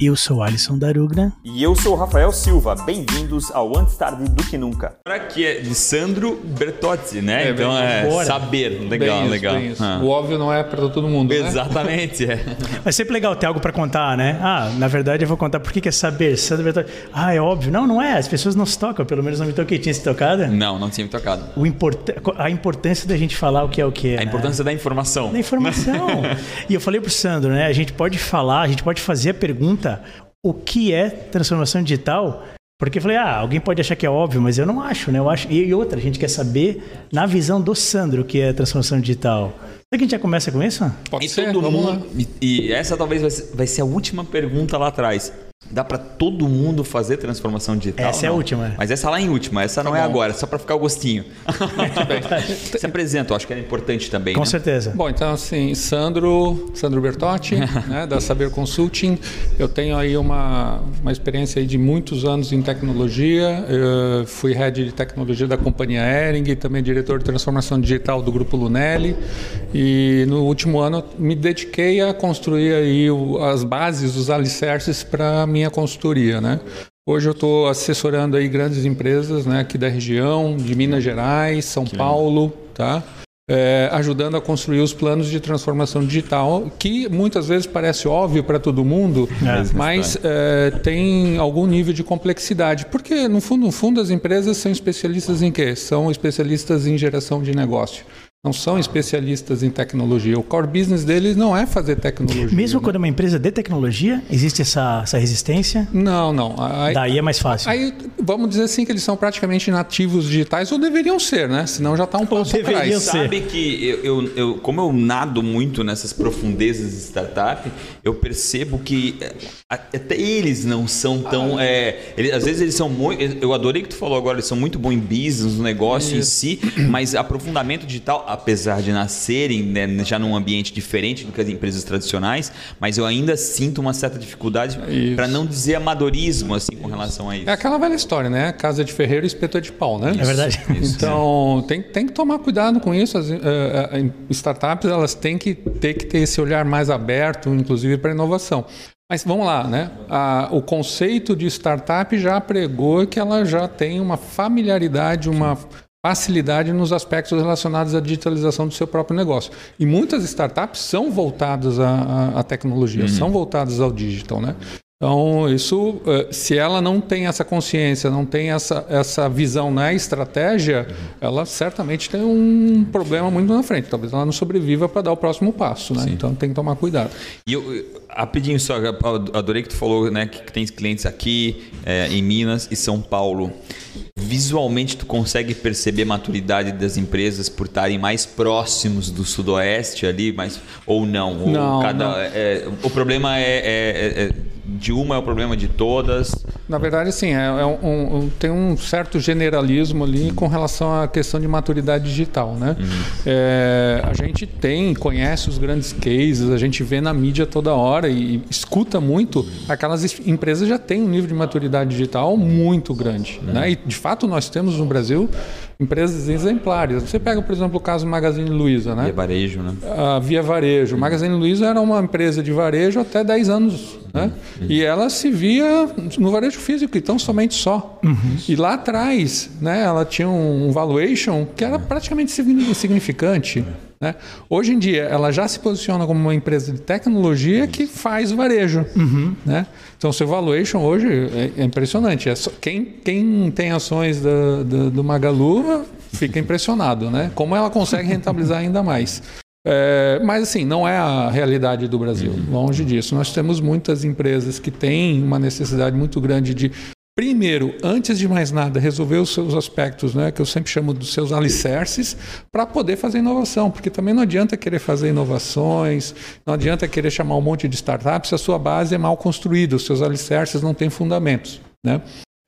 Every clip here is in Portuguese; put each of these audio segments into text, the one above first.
Eu sou Alisson Darugna. E eu sou Rafael Silva. Bem-vindos ao Antes Tarde do Que Nunca. Aqui é de Sandro Bertozzi, né? É, então é bora. saber. Legal, Bem isso, legal. bem isso. Ah. O óbvio não é para todo mundo, né? Exatamente, é. Mas sempre legal ter algo para contar, né? Ah, na verdade eu vou contar por que é saber. Sandro Bertozzi. Ah, é óbvio. Não, não é. As pessoas não se tocam. Pelo menos não me toquei. Tinha se tocado? Não, não tinha me tocado. O importa a importância da gente falar o que é o que é. A importância da informação. da informação. e eu falei pro Sandro, né? A gente pode falar, a gente pode fazer a pergunta: o que é transformação digital? Porque eu falei, ah, alguém pode achar que é óbvio, mas eu não acho, né? Eu acho. E, outra, a gente quer saber, na visão do Sandro, o que é transformação digital. Será que a gente já começa com isso? Pode E ser, todo vamos mundo. lá. E, e essa talvez vai ser, vai ser a última pergunta lá atrás. Dá para todo mundo fazer transformação digital? Essa é a Não. última. Mas essa lá em última, essa não é bom. agora, só para ficar o gostinho. Se apresenta, eu acho que é importante também. Com né? certeza. Bom, então assim, Sandro, Sandro Bertotti, né, da Saber Consulting. Eu tenho aí uma, uma experiência aí de muitos anos em tecnologia. Eu fui head de tecnologia da companhia Ering, e também diretor de transformação digital do grupo Lunelli. E no último ano me dediquei a construir aí o- as bases, os alicerces para minha consultoria, né? Hoje eu estou assessorando aí grandes empresas, né, aqui da região, de Minas Gerais, São Paulo, tá? É, ajudando a construir os planos de transformação digital, que muitas vezes parece óbvio para todo mundo, É. mas é, tem algum nível de complexidade. Porque, no fundo, no fundo, as empresas são especialistas em quê? São especialistas em geração de negócio. Não são especialistas em tecnologia. O core business deles não é fazer tecnologia. Mesmo né? quando é uma empresa de tecnologia, existe essa, essa resistência. Não, não. Aí, Daí é mais fácil. aí, vamos dizer assim que eles são praticamente nativos digitais, ou deveriam ser, né? Senão já está um deveriam atrás. ser. Sabe que eu, eu, eu- como eu nado muito nessas profundezas de startup, eu percebo que é, até eles não são tão. é, eles- às vezes eles são muito. Eu adorei que tu falou agora, eles são muito bons em business, no negócio em si, mas aprofundamento digital, apesar de nascerem né, já num ambiente diferente do que as empresas tradicionais, mas eu ainda sinto uma certa dificuldade, Isso. para não dizer amadorismo assim com relação a isso. É aquela velha história, né? Casa de ferreiro, espeto é de pau, né? É verdade. Isso. Então, tem, tem que tomar cuidado com isso. As eh, startups elas têm que ter que ter esse olhar mais aberto, inclusive para inovação. Mas vamos lá, né? A- o conceito de startup já pregou que ela já tem uma familiaridade, uma facilidade nos aspectos relacionados à digitalização do seu próprio negócio. E muitas startups são voltadas à, à- tecnologia, são voltadas ao digital, né? Então, isso, eh, se ela não tem essa consciência, não tem essa, essa visão na estratégia, ela certamente tem um problema muito na frente. Talvez ela não sobreviva para dar o próximo passo, né? Então, tem que tomar cuidado. E eu, eu- rapidinho só, adorei que tu falou né, que tem clientes aqui é, em Minas e São Paulo. Visualmente tu consegue perceber a maturidade das empresas por estarem mais próximos do sudoeste ali, mas ou não? Ou Não, cada- não. é- o problema é, é- é- de uma é o problema de todas. Na verdade, sim, é, é um- um- tem um certo generalismo ali com relação à questão de maturidade digital, né? É, a gente tem, conhece os grandes cases, a gente vê na mídia toda hora e escuta muito. Aquelas es- empresas já têm um nível de maturidade digital muito grande, né? E de fato nós temos no Brasil empresas exemplares. Você pega, por exemplo, o caso Magazine Luiza, né? É varejo, né? a Via Varejo. O Magazine Luiza era uma empresa de varejo até 10 anos. Né? E ela se via no varejo físico, então somente só. E lá atrás, né, ela tinha um valuation que era praticamente signi- insignificante. Né? Hoje em dia, ela já se posiciona como uma empresa de tecnologia que faz varejo. Né? Então, seu valuation hoje é, é impressionante. É só- quem, quem tem ações da- da- do Magalu fica impressionado, né? Como ela consegue rentabilizar ainda mais. É, mas assim, não é a realidade do Brasil, longe disso. Nós temos muitas empresas que têm uma necessidade muito grande de, primeiro, antes de mais nada, resolver os seus aspectos, né, que eu sempre chamo dos seus alicerces, para poder fazer inovação. Porque também não adianta querer fazer inovações, não adianta querer chamar um monte de startups se a sua base é mal construída, os seus alicerces não têm fundamentos. Né?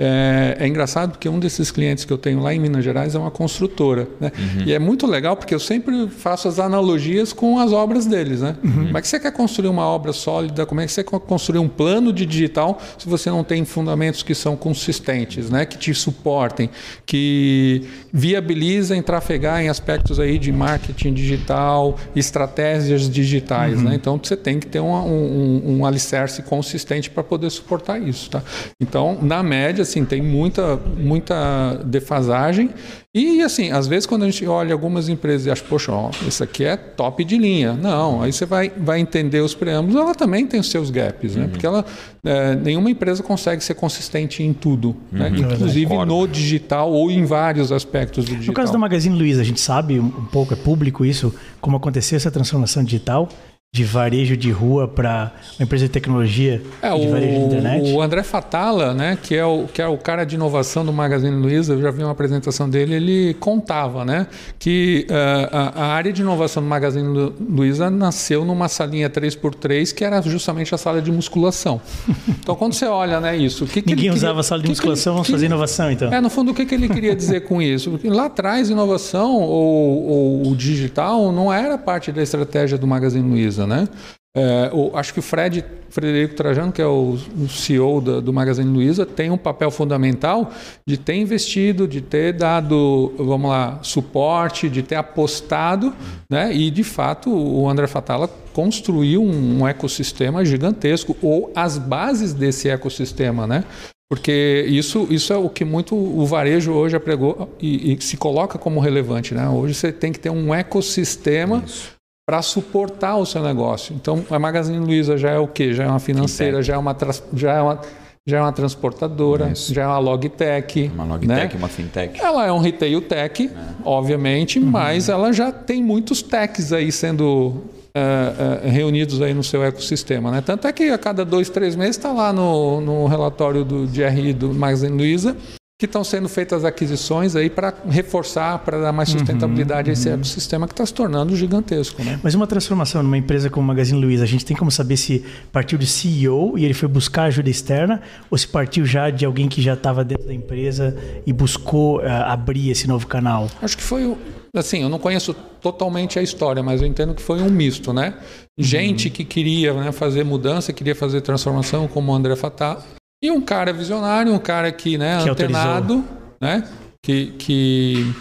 É, é, engraçado porque um desses clientes que eu tenho lá em Minas Gerais é uma construtora. Né? Uhum. E é muito legal porque eu sempre faço as analogias com as obras deles. Né? Uhum. Como é que você quer construir uma obra sólida? Como é que você quer construir um plano de digital se você não tem fundamentos que são consistentes, né? que te suportem, que viabilizem trafegar em aspectos aí de marketing digital, estratégias digitais. Uhum. Né? Então você tem que ter um, um, um alicerce consistente para poder suportar isso. Tá? Então, na média, assim, tem muita, muita defasagem. E, assim, às vezes quando a gente olha algumas empresas e acha, poxa, ó, isso aqui é top de linha. Não, aí você vai, vai entender os preâmbulos, ela também tem os seus gaps, né? Uhum. Porque ela, é, nenhuma empresa consegue ser consistente em tudo, né? uhum. né? inclusive no digital ou em vários aspectos do digital. No caso da Magazine Luiza, a gente sabe um pouco, é público isso, como aconteceu essa transformação digital de varejo de rua para uma empresa de tecnologia é, de varejo de internet? O André Fatala, né, que é o, que é o cara de inovação do Magazine Luiza, eu já vi uma apresentação dele, ele contava né, que uh, a, a, área de inovação do Magazine Luiza nasceu numa salinha 3x3 que era justamente a sala de musculação. Então, quando você olha né, isso... Que que Ninguém usava a sala de musculação, vamos fazer inovação então. É, no fundo, o que, que ele queria dizer com isso? Porque lá atrás, inovação ou, ou o digital não era parte da estratégia do Magazine Luiza né? É, o, acho que o Fred Frederico Trajano, que é o, o CEO da, do Magazine Luiza, tem um papel fundamental de ter investido, de ter dado, vamos lá, suporte, de ter apostado, né? E de fato o André Fatala construiu um, um ecossistema gigantesco ou as bases desse ecossistema, né? Porque isso, isso é o que muito o varejo hoje apregou e, e se coloca como relevante. Né? Hoje você tem que ter um ecossistema isso para suportar o seu negócio. Então, a Magazine Luiza já é o quê? Já é uma financeira, já é uma, já é uma, já é uma transportadora, Isso. já é uma logtech. Uma logtech, né? uma fintech. Ela é um retail tech, é. obviamente, uhum. mas ela já tem muitos techs aí sendo é, é, reunidos aí no seu ecossistema. Né? Tanto é que a cada dois, três meses está lá no, no relatório do GRI do Magazine Luiza que estão sendo feitas aquisições aí para reforçar, para dar mais sustentabilidade uhum, a esse uhum. ecossistema que está se tornando gigantesco. Né? Mas uma transformação numa empresa como o Magazine Luiza, a gente tem como saber se partiu de CEO e ele foi buscar ajuda externa ou se partiu já de alguém que já estava dentro da empresa e buscou uh, abrir esse novo canal? Acho que foi assim, eu não conheço totalmente a história, mas eu entendo que foi um misto, né? Gente uhum. que queria né, fazer mudança, queria fazer transformação, como o André Fatah, e um cara visionário, um cara que, né, que antenado, autorizou. né? Que, que,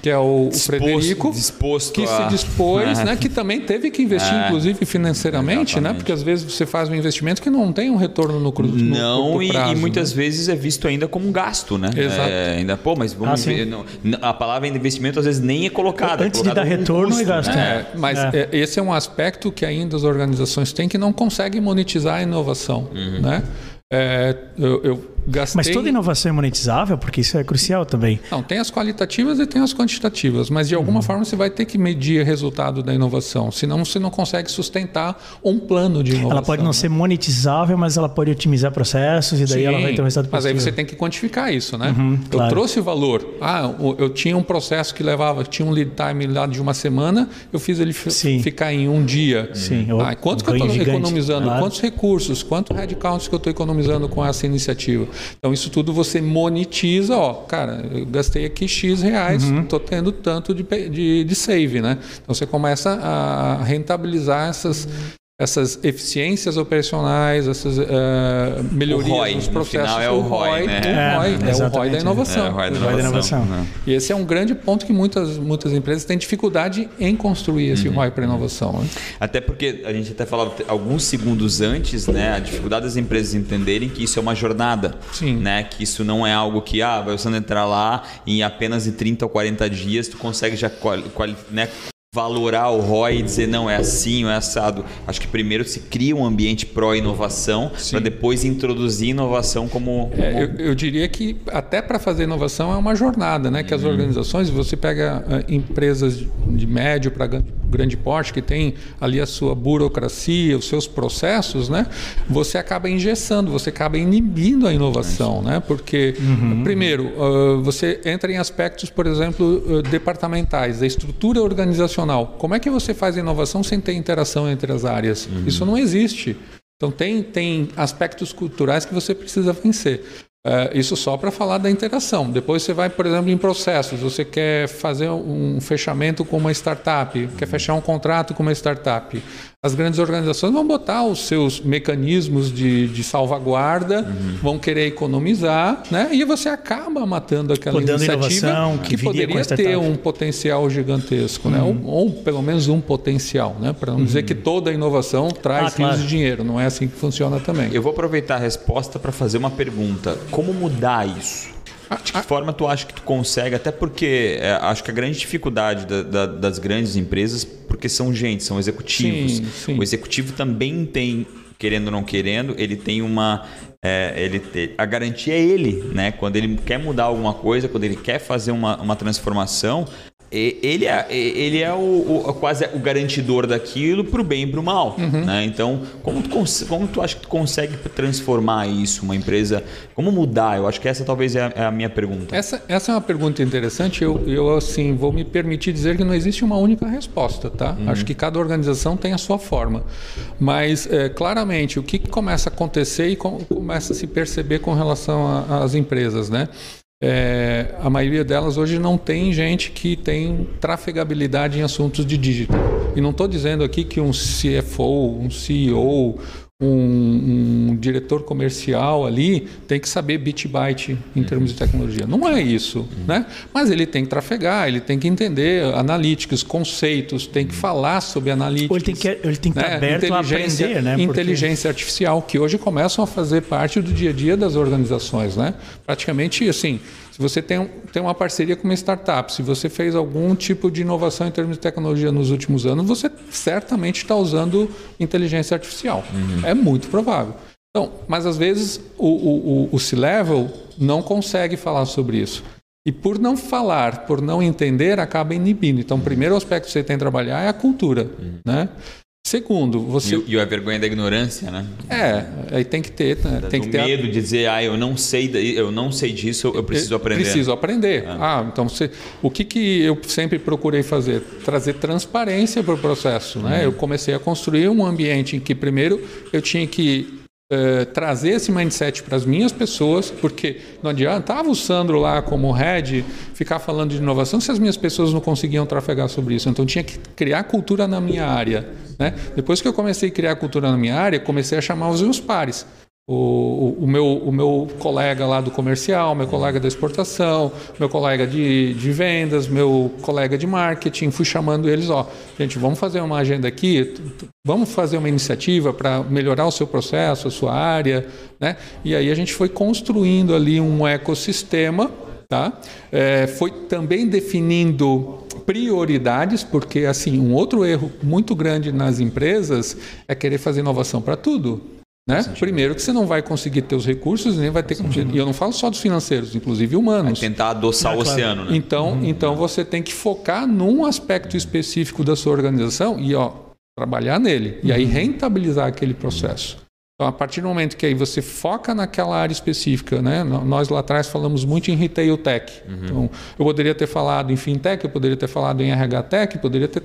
que é o, disposto, Frederico, disposto que a... se dispôs, né? Que também teve que investir, é, inclusive financeiramente, exatamente. né? Porque às vezes você faz um investimento que não tem um retorno no curto, Não, e, prazo, e, muitas né? vezes é visto ainda como um gasto, né? Exato. É, ainda, pô, mas vamos ah, ver, não, a palavra investimento às vezes nem é colocada. Antes é de dar retorno custo, é gasto. Né? É, mas é. esse é um aspecto que ainda as organizações têm que não conseguem monetizar a inovação, uhum. né? É, eu, eu, gastei... Mas toda inovação é monetizável? Porque isso é crucial também. Não, tem as qualitativas e tem as quantitativas, mas de alguma uhum. forma você vai ter que medir o resultado da inovação, senão você não consegue sustentar um plano de inovação. Ela pode não né? ser monetizável, mas ela pode otimizar processos e daí Sim, ela vai ter um resultado positivo. Mas aí você tem que quantificar isso, né? Uhum, eu claro. trouxe valor. Ah, eu tinha um processo que levava, tinha um lead time lá de uma semana, eu fiz ele Sim. ficar em um dia. Sim. Ah, quanto que eu estou economizando? Claro. Quantos recursos? Quanto headcounts que eu estou economizando com essa iniciativa. Então, isso tudo você monetiza, ó, cara, eu gastei aqui X reais, estou uhum. tendo tanto de, de, de, save, né? Então, você começa a rentabilizar essas, essas eficiências operacionais, essas uh, melhorias ROI, nos processos. No é o ROI, né? O ROI, é, é o ROI da inovação. É o ROI da inovação. inovação. Né? E esse é um grande ponto que muitas, muitas empresas têm dificuldade em construir esse uhum. ROI para inovação. Né? Até porque a gente até falava alguns segundos antes, né, a dificuldade das empresas entenderem que isso é uma jornada, Sim. né, que isso não é algo que ah, vai você entrar lá e em apenas em 30 ou 40 dias tu consegue já quali, quali, né, valorar o ROI e dizer não é assim ou é assado. Acho que primeiro se cria um ambiente pró-inovação para depois introduzir inovação como. como... É, eu, eu, diria que até para fazer inovação é uma jornada, né? Que as uhum. organizações, você pega uh, empresas de médio para grande porte que tem ali a sua burocracia, os seus processos, né? Você acaba engessando, você acaba inibindo a inovação, né? Porque uhum. primeiro uh, você entra em aspectos, por exemplo, uh, departamentais, a estrutura organizacional como é que você faz inovação sem ter interação entre as áreas? Uhum. Isso não existe. Então tem, tem aspectos culturais que você precisa vencer. É, isso só para falar da interação. Depois você vai, por exemplo, em processos. Você quer fazer um fechamento com uma startup, quer fechar um contrato com uma startup. As grandes organizações vão botar os seus mecanismos de, de salvaguarda, uhum. vão querer economizar, né? e você acaba matando aquela Podando iniciativa que, que poderia ter um potencial gigantesco, né? uhum. né? ou, ou, pelo menos um potencial, né? para não uhum. dizer que toda inovação traz ah, claro. de dinheiro. Não é assim que funciona também. Eu vou aproveitar a resposta para fazer uma pergunta. Como mudar isso? De que forma tu acha que tu consegue? Até porque é, acho que a grande dificuldade da, da, das grandes empresas, porque são gente, são executivos. Sim, sim. O executivo também tem, querendo ou não querendo, ele tem uma. É, ele a garantia é ele, né? Quando ele quer mudar alguma coisa, quando ele quer fazer uma, uma transformação, ele é, ele é o, o, quase o garantidor daquilo para o bem e para o mal. Uhum. Né? Então, como tu, como tu acha que tu consegue transformar isso, uma empresa? Como mudar? Eu acho que essa talvez é a, é a minha pergunta. Essa, essa é uma pergunta interessante. Eu, eu assim vou me permitir dizer que não existe uma única resposta. Tá? Uhum. Acho que cada organização tem a sua forma. Mas, é, claramente, o que começa a acontecer e começa a se perceber com relação às empresas, né? É, a maioria delas hoje não tem gente que tem trafegabilidade em assuntos de digital. E não estou dizendo aqui que um CFO, um CEO, um, um, diretor comercial ali tem que saber bit byte em termos de tecnologia. Não é isso, né? Mas ele tem que trafegar, ele tem que entender analíticos, conceitos, tem que falar sobre analíticos. Ou ele tem que, ele tem que né? estar aberto a aprender, né? Inteligência Porque... artificial, que hoje começam a fazer parte do dia a dia das organizações, né? Praticamente, assim, se você tem, tem uma parceria com uma startup, se você fez algum tipo de inovação em termos de tecnologia nos últimos anos, você certamente está usando inteligência artificial. Uhum. É muito provável. Então, mas às vezes o, o, o C-Level não consegue falar sobre isso. E por não falar, por não entender, acaba inibindo. Então, o primeiro aspecto que você tem que trabalhar é a cultura. Uhum. Né? Segundo, você. E, e a vergonha da ignorância, né? É, aí tem que ter. Né? Tem que ter medo a... de dizer, ah, eu não sei, eu não sei disso, eu preciso aprender. Preciso aprender. Ah, ah então você, o que, que eu sempre procurei fazer? Trazer transparência para o processo. Né? Uhum. Eu comecei a construir um ambiente em que, primeiro, eu tinha que Uh, trazer esse mindset para as minhas pessoas, porque não adiantava o Sandro lá como head ficar falando de inovação se as minhas pessoas não conseguiam trafegar sobre isso. Então tinha que criar cultura na minha área. Né? Depois que eu comecei a criar cultura na minha área, comecei a chamar os meus pares. O, o, meu, o meu colega lá do comercial, meu colega da exportação, meu colega de, de vendas, meu colega de marketing, fui chamando eles, ó, gente, vamos fazer uma agenda aqui, vamos fazer uma iniciativa para melhorar o seu processo, a sua área, né? E aí a gente foi construindo ali um ecossistema, tá? É, foi também definindo prioridades, porque assim um outro erro muito grande nas empresas é querer fazer inovação para tudo. Né? Primeiro que você não vai conseguir ter os recursos, nem vai ter E eu não falo só dos financeiros, inclusive humanos. Vai tentar adoçar o oceano, né? Então, uhum. então você tem que focar num aspecto específico da sua organização e ó, trabalhar nele. E aí uhum. rentabilizar aquele processo. Então, a partir do momento que aí você foca naquela área específica, né? Nós lá atrás falamos muito em retail tech. Uhum. Então, eu poderia ter falado em fintech, eu poderia ter falado em RH tech, poderia ter,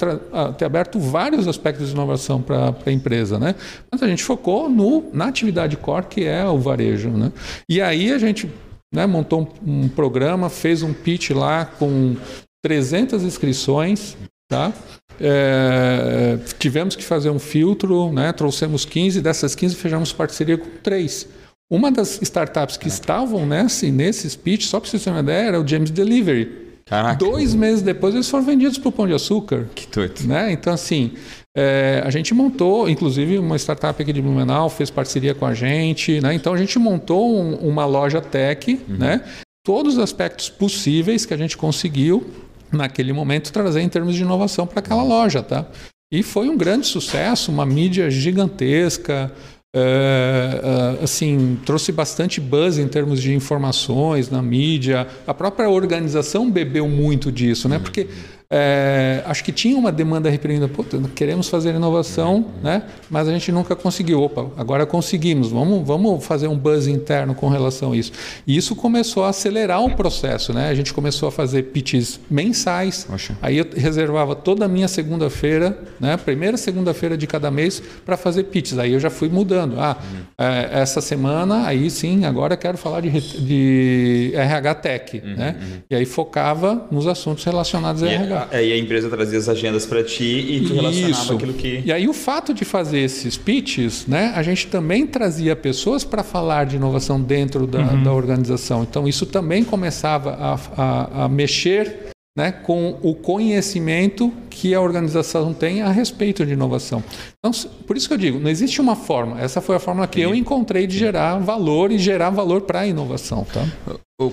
ter aberto vários aspectos de inovação para a empresa, né? Mas a gente focou no, na atividade core, que é o varejo, né? E aí a gente né, montou um, um programa, fez um pitch lá com 300 inscrições, tá? É, tivemos que fazer um filtro, né? trouxemos 15, dessas 15 fechamos parceria com três. Uma das startups que estavam nesse, nesse speech, só para vocês terem uma ideia, era o James Delivery. Caraca. Dois meses depois eles foram vendidos para o Pão de Açúcar. Que doido. Né? Então, assim, é, a gente montou, inclusive uma startup aqui de Blumenau fez parceria com a gente. Né? Então, a gente montou um, uma loja tech, uhum. né? todos os aspectos possíveis que a gente conseguiu naquele momento, trazer em termos de inovação para aquela loja. Tá? E foi um grande sucesso, uma mídia gigantesca, é, assim, trouxe bastante buzz em termos de informações na mídia. A própria organização bebeu muito disso, né? Porque é, acho que tinha uma demanda reprimida. Queremos fazer inovação, né? mas a gente nunca conseguiu. Opa, agora conseguimos. Vamos, vamos fazer um buzz interno com relação a isso. E isso começou a acelerar o processo. Né? A gente começou a fazer pitches mensais. Oxa. Aí eu reservava toda a minha segunda-feira, né? primeira segunda-feira de cada mês, para fazer pitches. Aí eu já fui mudando. Ah, uhum. é, essa semana, aí sim, agora quero falar de, de RH Tech. Uhum, né? Uhum. E aí focava nos assuntos relacionados a RH. É, e a empresa trazia as agendas para ti e tu relacionava Isso. aquilo que. E aí o fato de fazer esses pitches, né, a gente também trazia pessoas para falar de inovação dentro da, uhum. da, organização. Então isso também começava a, a, a mexer né, com o conhecimento que a organização tem a respeito de inovação. Então, por isso que eu digo, não existe uma forma. Essa foi a forma que eu encontrei de gerar valor e gerar valor para a inovação. Tá?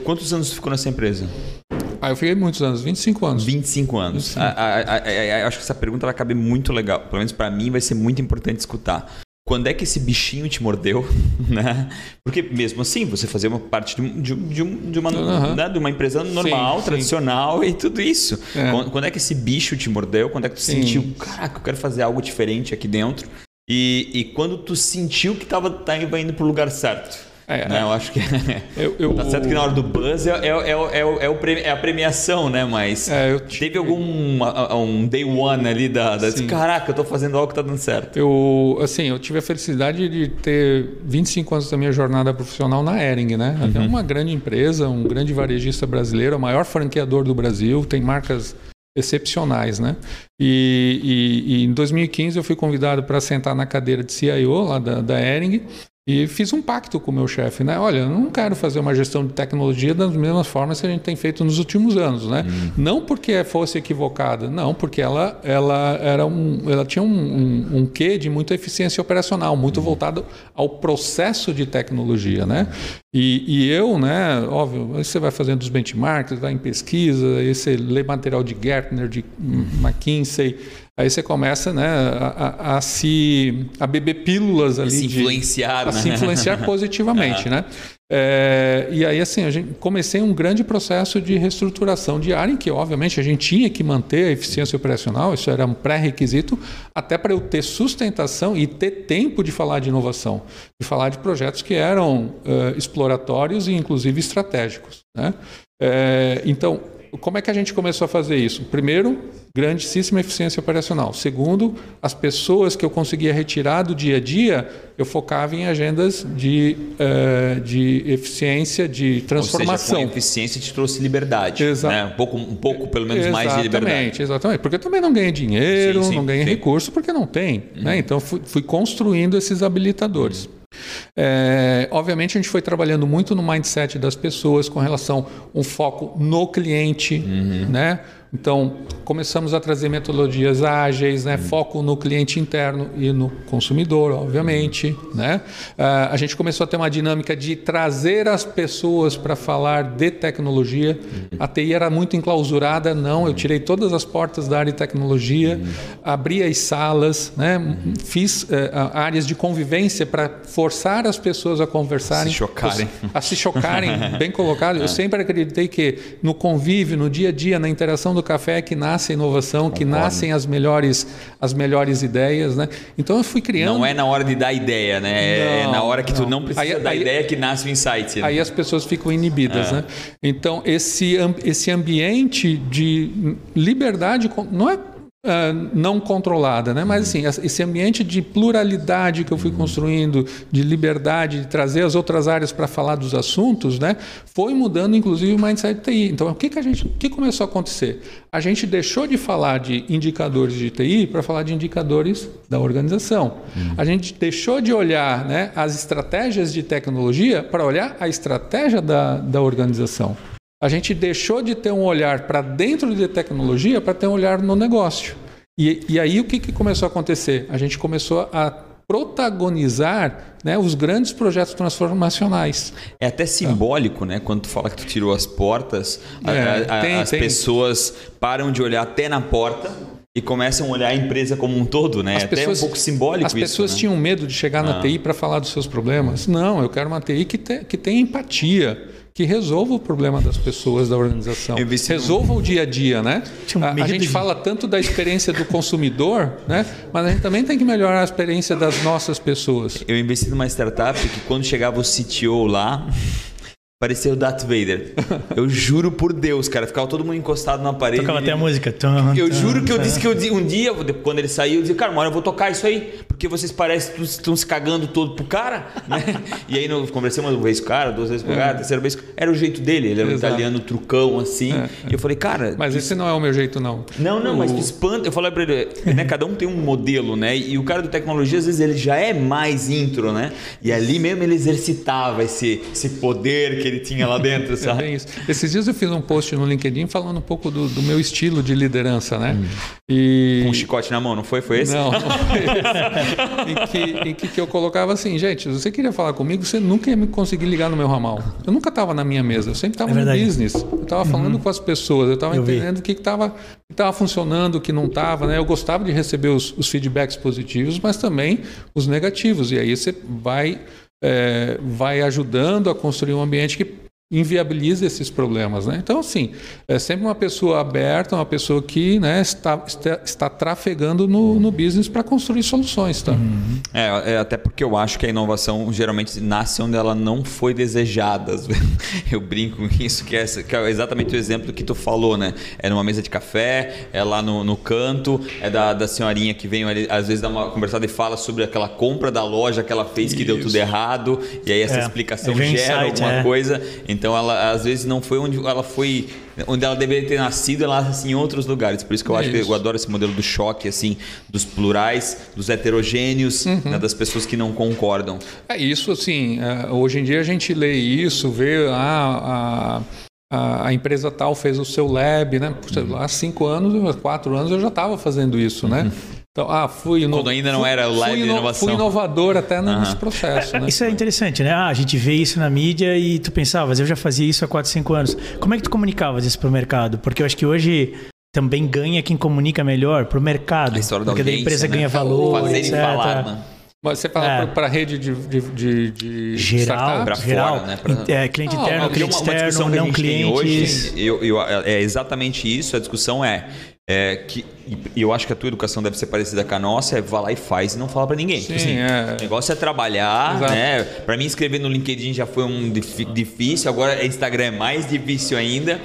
Quantos anos você ficou nessa empresa? Ah, eu fiquei muitos anos, 25 anos. 25 anos. 25. A, a, a, acho que essa pergunta vai caber muito legal. Pelo menos para mim vai ser muito importante escutar. Quando é que esse bichinho te mordeu? Né? Porque mesmo assim, você fazia uma parte de, de, de, de uma, uhum. né? de uma empresa normal, sim, tradicional sim. e tudo isso. É. Quando, quando, é que esse bicho te mordeu? Quando é que tu sim. sentiu, caraca, eu quero fazer algo diferente aqui dentro? E, e quando tu sentiu que estava tá indo para o lugar certo? É, né? Eu acho que. Eu, eu, tá certo que na hora do buzz é, é, é, é, é, o, é a premiação, né? Mas é, eu, teve algum um day one ali da. da Caraca, eu tô fazendo algo que tá dando certo. Eu, assim, eu tive a felicidade de ter 25 anos da minha jornada profissional na Ering, né? Uhum. É uma grande empresa, um grande varejista brasileiro, o maior franqueador do Brasil, tem marcas excepcionais, né? E, e, e, em 2015 eu fui convidado para sentar na cadeira de CIO lá da, da Ering e fiz um pacto com o meu chefe, né? Olha, eu não quero fazer uma gestão de tecnologia das mesmas formas que a gente tem feito nos últimos anos, né? Uhum. Não porque fosse equivocada, não, porque ela, ela, era um, ela tinha um, um, um quê de muita eficiência operacional, muito uhum. voltado ao processo de tecnologia, né? E, e, eu, né, óbvio, você vai fazendo os benchmarks, vai em pesquisa, aí você lê material de Gartner, de McKinsey, Aí você começa né, a, a, a se a beber pílulas ali. Se influenciar, de, né? A se influenciar positivamente, né? É, e aí, assim, a gente comecei um grande processo de reestruturação de área, em que, obviamente, a gente tinha que manter a eficiência operacional, isso era um pré-requisito, até para eu ter sustentação e ter tempo de falar de inovação, de falar de projetos que eram uh, exploratórios e, inclusive, estratégicos. Né? É, então, como é que a gente começou a fazer isso? Primeiro, grandíssima eficiência operacional. Segundo, as pessoas que eu conseguia retirar do dia a dia, eu focava em agendas de, uh, de eficiência, de transformação. Ou seja, com eficiência te trouxe liberdade. Exato. Né? Um, pouco, um pouco, pelo menos, exatamente, mais de liberdade. Exatamente, exatamente. Porque eu também não ganhei dinheiro, sim, sim, não ganhei sim. recurso, porque não tem. Uhum. Né? Então, fui, fui, construindo esses habilitadores. Uhum. É, obviamente, a gente foi trabalhando muito no mindset das pessoas com relação um foco no cliente, uhum. né? Então, começamos a trazer metodologias ágeis, né? foco no cliente interno e no consumidor, obviamente. Né? Uh, a gente começou a ter uma dinâmica de trazer as pessoas para falar de tecnologia. A TI era muito enclausurada, não, eu tirei todas as portas da área de tecnologia, abri as salas, né? fiz uh, áreas de convivência para forçar as pessoas a conversarem. Se chocarem. A se chocarem, bem colocado. Eu é. sempre acreditei que no convívio, no dia a dia, na interação do do café que nasce a inovação, Concordo. que nascem as melhores, as melhores ideias, né? Então eu fui criando. Não é na hora de dar ideia, né? É não, é na hora que não. tu não precisa aí, dar aí, ideia que nasce o insight. Né? Aí as pessoas ficam inibidas, é. né? Então esse, esse ambiente de liberdade não é Uh, não controlada, né? Mas assim, esse ambiente de pluralidade que eu fui construindo, de liberdade, de trazer as outras áreas para falar dos assuntos, né? Foi mudando, inclusive, o mindset de TI. Então, o que, que a gente, o que começou a acontecer? A gente deixou de falar de indicadores de TI para falar de indicadores da organização. Uhum. A gente deixou de olhar, né, as estratégias de tecnologia para olhar a estratégia da, da organização. A gente deixou de ter um olhar para dentro de tecnologia para ter um olhar no negócio. E, e aí o que, que começou a acontecer? A gente começou a protagonizar né, os grandes projetos transformacionais. É até simbólico, né? Quando tu fala que tu tirou as portas, é, a, a, tem, as tem. pessoas param de olhar até na porta e começam a olhar a empresa como um todo, né? As Até pessoas, um pouco simbólico As pessoas né? tinham medo de chegar na ah. TI para falar dos seus problemas. Não, eu quero uma TI que, te, que tenha empatia, que resolva o problema das pessoas da organização. Resolva o dia a dia, né? A, a gente fala tanto da experiência do consumidor, né? Mas a gente também tem que melhorar a experiência das nossas pessoas. Eu investi numa startup que quando chegava o CTO lá, Parecia o Darth Vader. Eu juro por Deus, cara. Ficava todo mundo encostado na parede. Tocava até a música. eu juro que eu disse que eu, um dia, quando ele saiu, eu disse, cara, uma hora eu vou tocar isso aí. Porque vocês parecem que estão se cagando todo pro cara. Né? E aí eu conversei uma vez com o cara, duas vezes com o cara, é. terceira vez. Era o jeito dele. Ele era um Exato. italiano trucão, assim. É. E eu falei, cara. Mas esse não é o meu jeito, não. Não, não, o... mas espanta. Eu falei pra ele, né? Cada um tem um modelo, né? E o cara do tecnologia, às vezes, ele já é mais intro, né? E ali mesmo ele exercitava esse, esse poder que ele tinha lá dentro. É sabe? É isso. Esses dias eu fiz um post no LinkedIn falando um pouco do, do meu estilo de liderança, né? Hum. E... Com um chicote na mão, não foi? Foi esse? Não, não foi esse. em, que, em que, que, eu colocava assim, gente, se você queria falar comigo, você nunca ia me conseguir ligar no meu ramal. Eu nunca estava na minha mesa, eu sempre estava é no business. Eu estava falando uhum. com as pessoas, eu estava entendendo o que estava que estava funcionando, o que não estava. Né? Eu gostava de receber os, os feedbacks positivos, mas também os negativos. E aí você vai é, vai ajudando a construir um ambiente que inviabiliza esses problemas. Né? Então, assim, é sempre uma pessoa aberta, uma pessoa que né, está, está, está trafegando no, no business para construir soluções. Tá? Uhum. É, é, até porque eu acho que a inovação geralmente nasce onde ela não foi desejada. Eu brinco com isso, que é, que é exatamente o exemplo que tu falou, né? É numa mesa de café, é lá no, no canto, é da, da senhorinha que vem ali, às vezes dá uma conversada e fala sobre aquela compra da loja que ela fez que isso. deu tudo errado, e aí essa é, explicação gera insight, alguma é. coisa. Então ela às vezes não foi onde ela foi, onde ela deveria ter nascido, ela assim em outros lugares. Por isso que eu é acho isso. que eu adoro esse modelo do choque assim, dos plurais, dos heterogêneos, uhum. né, das pessoas que não concordam. É isso assim, é, hoje em dia a gente lê isso, vê ah, a, a empresa tal fez o seu lab, né? Uhum. Há cinco anos, quatro anos eu já estava fazendo isso, né? Uhum. Então, ah, fui Quando ainda não era o live de inovação. Fui inovador até nesse processo. É, né? Isso é interessante, né? Ah, a gente vê isso na mídia e tu pensava, eu já fazia isso há 4, 5 anos. Como é que tu comunicavas isso para o mercado? Porque eu acho que hoje também ganha quem comunica melhor para o mercado. A história da porque a empresa né? ganha valor, Fazer etc. Falar, né? Mas você fala é. para a rede de, de, de, de geral, para geral, né? Pra... É, cliente ah, interno, cliente uma, externo, uma não clientes. Hoje, eu, eu, é exatamente isso. A discussão é é, que, e eu acho que a tua educação deve ser parecida com a nossa, é vá lá e faz e não fala para ninguém. Tipo Sim, assim, é. O negócio é trabalhar, Exato. né? Para mim escrever no LinkedIn já foi um difícil, agora Instagram é mais difícil ainda.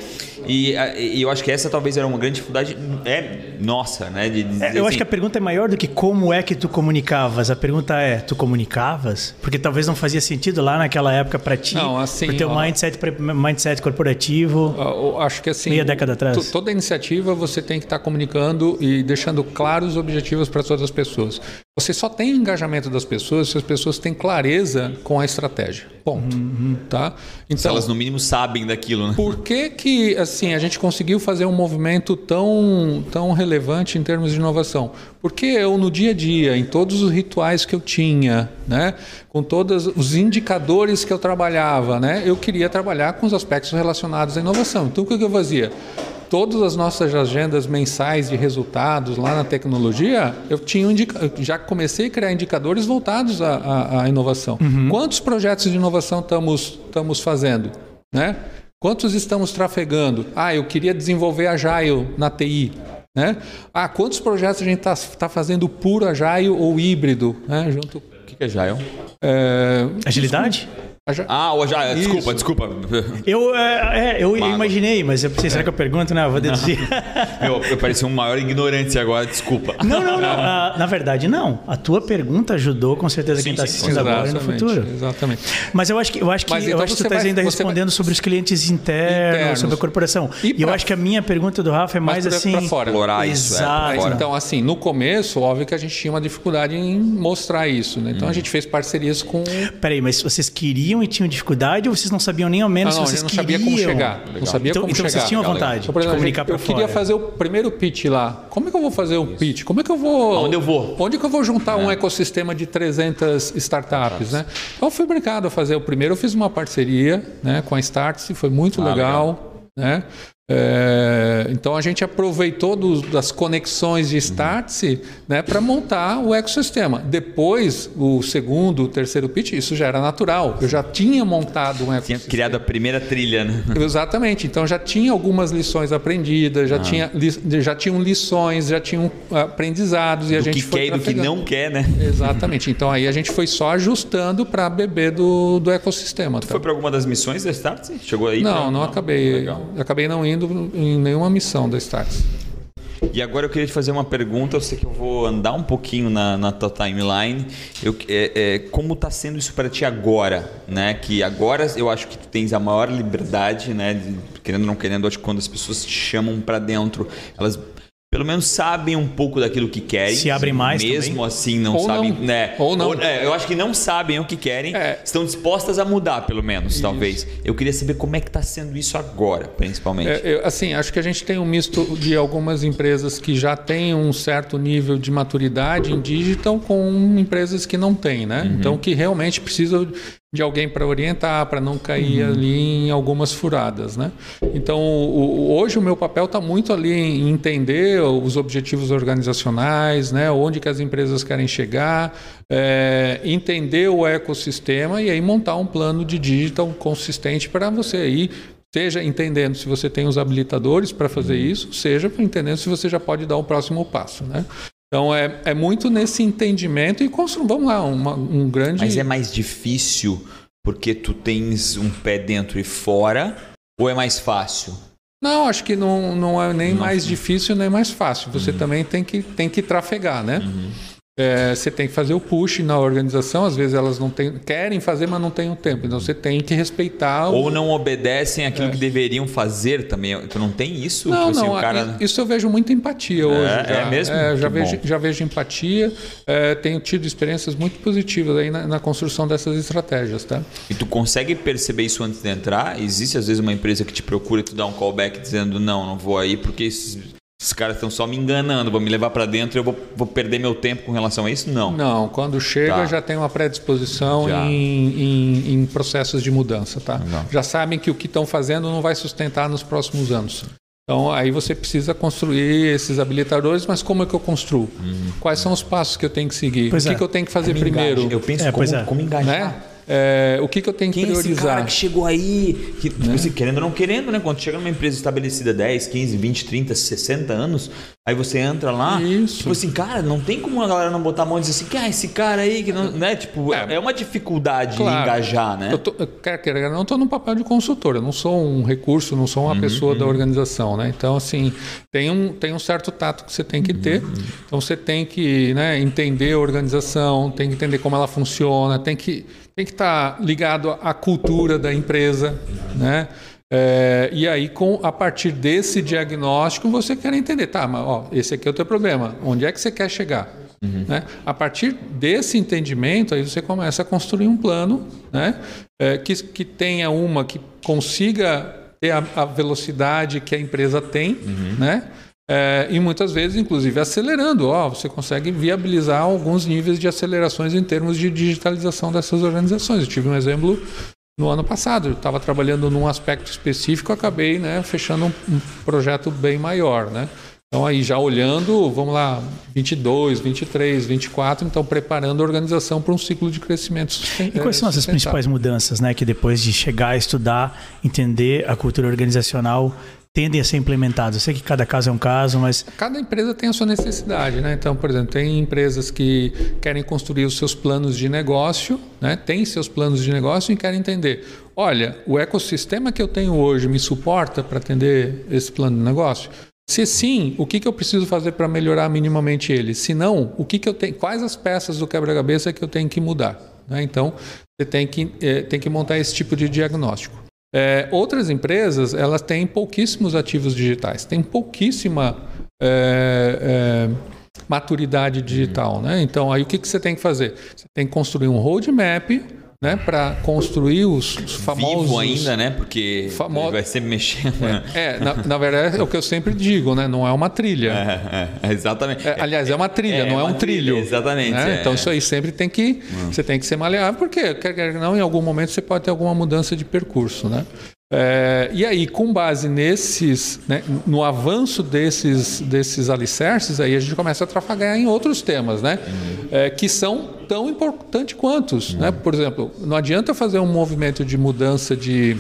E, e, eu acho que essa talvez era uma grande dificuldade é nossa, né? De, de é, eu assim, acho que a pergunta é maior do que como é que tu comunicavas. A pergunta é, tu comunicavas? Porque talvez não fazia sentido lá naquela época para ti, não, assim, pro teu ó, mindset, mindset corporativo. Eu acho que assim, meia década atrás. Toda iniciativa você tem que estar tá comunicando e deixando claros objetivos para todas as pessoas. Você só tem engajamento das pessoas se as pessoas têm clareza com a estratégia. Ponto. Uhum. Tá? Então, se elas no mínimo sabem daquilo, né? Por que que assim a gente conseguiu fazer um movimento tão tão relevante em termos de inovação? Porque eu no dia a dia, em todos os rituais que eu tinha, né, com todos os indicadores que eu trabalhava, né, eu queria trabalhar com os aspectos relacionados à inovação. Então o que eu fazia? Todas as nossas agendas mensais de resultados lá na tecnologia, eu tinha indica... já comecei a criar indicadores voltados à, à, à inovação. Uhum. Quantos projetos de inovação estamos, estamos fazendo? Né? Quantos estamos trafegando? Ah, eu queria desenvolver Agile na TI. Né? Ah, quantos projetos a gente está tá fazendo puro Agile ou híbrido? Né? Junto... O que é Agile? É... Agilidade? Ah, o já, desculpa, desculpa. Eu, é, é eu imaginei, mas eu pensei, será que eu pergunto? Não, eu vou deduzir. eu, eu pareci um maior ignorante agora, desculpa. Não, não, não. Ah, na verdade, não. A tua pergunta ajudou com certeza quem está assistindo agora e no futuro. Exatamente. Mas eu acho que, eu acho que, eu então acho que tu estás ainda respondendo vai... sobre os clientes internos, internos, sobre a corporação. E, e pra... eu acho que a minha pergunta do Rafa é mais assim. Pra fora. Explorar isso. É, Exato. É, então, assim, no começo, óbvio que a gente tinha uma dificuldade em mostrar isso. Né? Então hum. a gente fez parcerias com. Peraí, mas vocês queriam e tinham dificuldade? ou vocês não sabiam nem ao menos não, não, se vocês não sabia como chegar. Legal. Não sabia então, como então chegar. vocês tinham vontade então, exemplo, de comunicar para fora. Eu queria fazer o primeiro pitch lá. Como é que eu vou fazer o pitch? Como é que eu vou... Onde eu vou? Onde que eu vou juntar é. um ecossistema de 300 startups, né? Então eu fui brincado a fazer o primeiro. Eu fiz uma parceria né, com a Startse, foi muito ah, legal. legal. Né? É, então a gente aproveitou dos, das conexões de Startse né, para montar o ecossistema. Depois, o segundo, o terceiro pitch, isso já era natural. Eu já tinha montado um ecossistema. Tinha criado a primeira trilha, né? Exatamente. Então já tinha algumas lições aprendidas, já, ah. tinha, já tinham lições, já tinham aprendizados e do a gente que quer e do que não quer, né? Exatamente. Então aí a gente foi só ajustando para beber do, do ecossistema. Tu tá? foi para alguma das missões da Startse? Chegou aí? Não, pra... não, não acabei. Legal. Acabei não indo indo em nenhuma missão da Starts. E agora eu queria te fazer uma pergunta. Eu sei que eu vou andar um pouquinho na, na tua timeline. Eu, é, é, como está sendo isso para ti agora? Né? Que agora eu acho que tu tens a maior liberdade, né? Querendo ou não querendo, acho que quando as pessoas te chamam para dentro, elas pelo menos sabem um pouco daquilo que querem. Se abrem mais Mesmo também. assim, não Ou sabem. Não. Né? Ou não. Ou, é, eu acho que não sabem o que querem. É. Estão dispostas a mudar, pelo menos, isso. talvez. Eu queria saber como é que está sendo isso agora, principalmente. É, eu, assim, acho que a gente tem um misto de algumas empresas que já têm um certo nível de maturidade em digital com empresas que não têm, né? Uhum. Então, que realmente precisam de alguém para orientar, para não cair uhum. ali em algumas furadas, né? Então, o, hoje o meu papel está muito ali em entender os objetivos organizacionais, né? Onde que as empresas querem chegar, é, entender o ecossistema e aí montar um plano de digital consistente para você aí seja entendendo se você tem os habilitadores para fazer uhum. isso, seja entendendo se você já pode dar o próximo passo, né? Então é, é muito nesse entendimento e construir, vamos lá, uma, um grande. Mas é mais difícil porque tu tens um pé dentro e fora, ou é mais fácil? Não, acho que não, não é nem não. mais difícil nem mais fácil. Você uhum. também tem que, tem que trafegar, né? Uhum. É, você tem que fazer o push na organização, às vezes elas não têm, querem fazer, mas não têm o tempo. Então você tem que respeitar. O... Ou não obedecem aquilo é. que deveriam fazer também. Tu não tem isso? Não, tipo, assim, não. Cara... Isso eu vejo muita empatia é, hoje. É, já. é mesmo? É, já, vejo, já vejo empatia. É, tenho tido experiências muito positivas aí na, na, construção dessas estratégias. Tá? E tu consegue perceber isso antes de entrar? Existe às vezes uma empresa que te procura e tu dá um callback dizendo não, não vou aí porque esses caras estão só me enganando, vão me levar para dentro e eu vou, vou, perder meu tempo com relação a isso? Não. Não, quando chega tá. já tem uma predisposição em, em, em, processos de mudança, tá? Já sabem que o que estão fazendo não vai sustentar nos próximos anos. Então aí você precisa construir esses habilitadores, mas como é que eu construo? Uhum. Quais são os passos que eu tenho que seguir? Pois o que, é. que eu tenho que fazer como primeiro? Engaje. Eu penso é, como, é. como engajar. Né? É, o que, que eu tenho que Quem priorizar? É esse cara que chegou aí, que, né? Tipo assim, querendo ou não querendo, né? Quando chega numa empresa estabelecida 10, 15, 20, 30, 60 anos, aí você entra lá, Isso. tipo assim, cara, não tem como a galera não botar a mão e dizer assim, que ah, esse cara aí, que não, né? Tipo, é, é uma dificuldade claro. engajar, né? Eu tô, queira, não estou no papel de consultor, eu não sou um recurso, não sou uma uhum, pessoa uhum. da organização, né? Então, assim, tem um, tem um certo tato que você tem que ter. Uhum. Então, você tem que né, entender a organização, tem que entender como ela funciona, tem que tem que estar tá ligado à cultura da empresa, né? É, e aí, com, a partir desse diagnóstico, você quer entender, tá, mas ó, esse aqui é o teu problema, onde é que você quer chegar? Uhum. Né? A partir desse entendimento, aí você começa a construir um plano né? É, que, que tenha uma, que consiga ter a, a velocidade que a empresa tem, uhum. né? É, e muitas vezes, inclusive, acelerando. Ó, você consegue viabilizar alguns níveis de acelerações em termos de digitalização dessas organizações. Eu tive um exemplo no ano passado. Eu estava trabalhando num aspecto específico, acabei né, fechando um, um, projeto bem maior. Né? Então, aí já olhando, vamos lá, 22, 23, 24, então preparando a organização para um ciclo de crescimento sustentável. E quais são as principais mudanças né, que depois de chegar a estudar, entender a cultura organizacional, tendem a ser implementados? Eu sei que cada caso é um caso, mas. Cada empresa tem a sua necessidade, né? Então, por exemplo, tem empresas que querem construir os seus planos de negócio, né? Tem seus planos de negócio e querem entender. Olha, o ecossistema que eu tenho hoje me suporta para atender esse plano de negócio? Se sim, o que, que eu preciso fazer para melhorar minimamente ele? Se não, o que, que eu tenho, quais as peças do quebra-cabeça que eu tenho que mudar? Né? Então, você tem que, é, tem que montar esse tipo de diagnóstico. É, outras empresas, elas têm pouquíssimos ativos digitais, têm pouquíssima é, é, maturidade digital. Né? Então, aí o que, que você tem que fazer? Você tem que construir um roadmap né, para construir os, os, famosos. Vivo ainda, né? Porque famo... vai sempre mexendo. É, é na, na, verdade é o que eu sempre digo, né? Não é uma trilha. É, é, exatamente. É, aliás, é uma trilha, é, não é um trilho. Trilha, exatamente. Né? Então isso aí sempre tem que hum. você tem que ser maleável, porque quer, quer não, em algum momento você pode ter alguma mudança de percurso, né? É, e aí, com base nesses, né, no avanço desses, desses alicerces, aí a gente começa a trafegar em outros temas, né? Uhum. É, que são tão importantes quantos, né? uhum. né? Por exemplo, não adianta fazer um movimento de mudança de,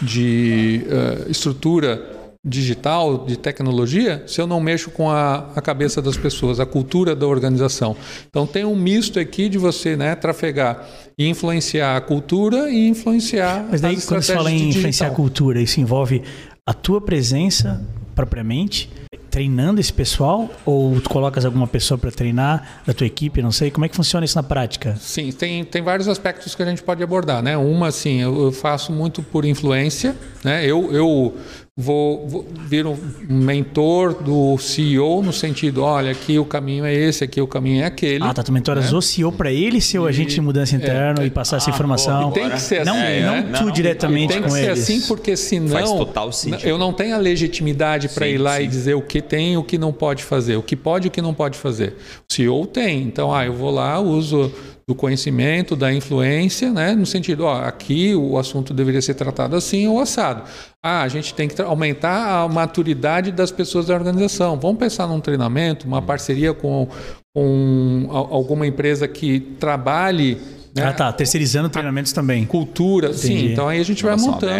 de uh, estrutura digital, de tecnologia, se eu não mexo com a, a, cabeça das pessoas, a cultura da organização. Então tem um misto aqui de você né, trafegar e influenciar a cultura e influenciar Mas daí quando você fala em influenciar a cultura, isso envolve a tua presença propriamente, treinando esse pessoal ou tu colocas alguma pessoa para treinar da tua equipe, não sei, como é que funciona isso na prática? Sim, tem, tem vários aspectos que a gente pode abordar, né? Uma, assim, eu, eu faço muito por influência, né? Eu, eu vou, vou vir um mentor do CEO no sentido, olha, aqui o caminho é esse, aqui o caminho é aquele. Ah, tá, tu mentoras né? o CEO para ele ser o agente de mudança interna é, e passar ah, essa informação. tem que ser assim. Não, é, não tu não, diretamente tem que ser eles. assim, porque senão Faz total sentido. eu não tenho a legitimidade para ir lá sim. e dizer o que tem e o que não pode fazer, o que pode e o que não pode fazer. O CEO tem, então, ah, eu vou lá, uso do conhecimento, da influência, né? no sentido, ó, aqui o assunto deveria ser tratado assim ou assado. Ah, a gente tem que aumentar a maturidade das pessoas da organização. Vamos pensar num treinamento, uma parceria com, com alguma empresa que trabalhe né? Ah, tá. Terceirizando treinamentos também. Cultura, Entendi. sim. Então aí a gente vai montando.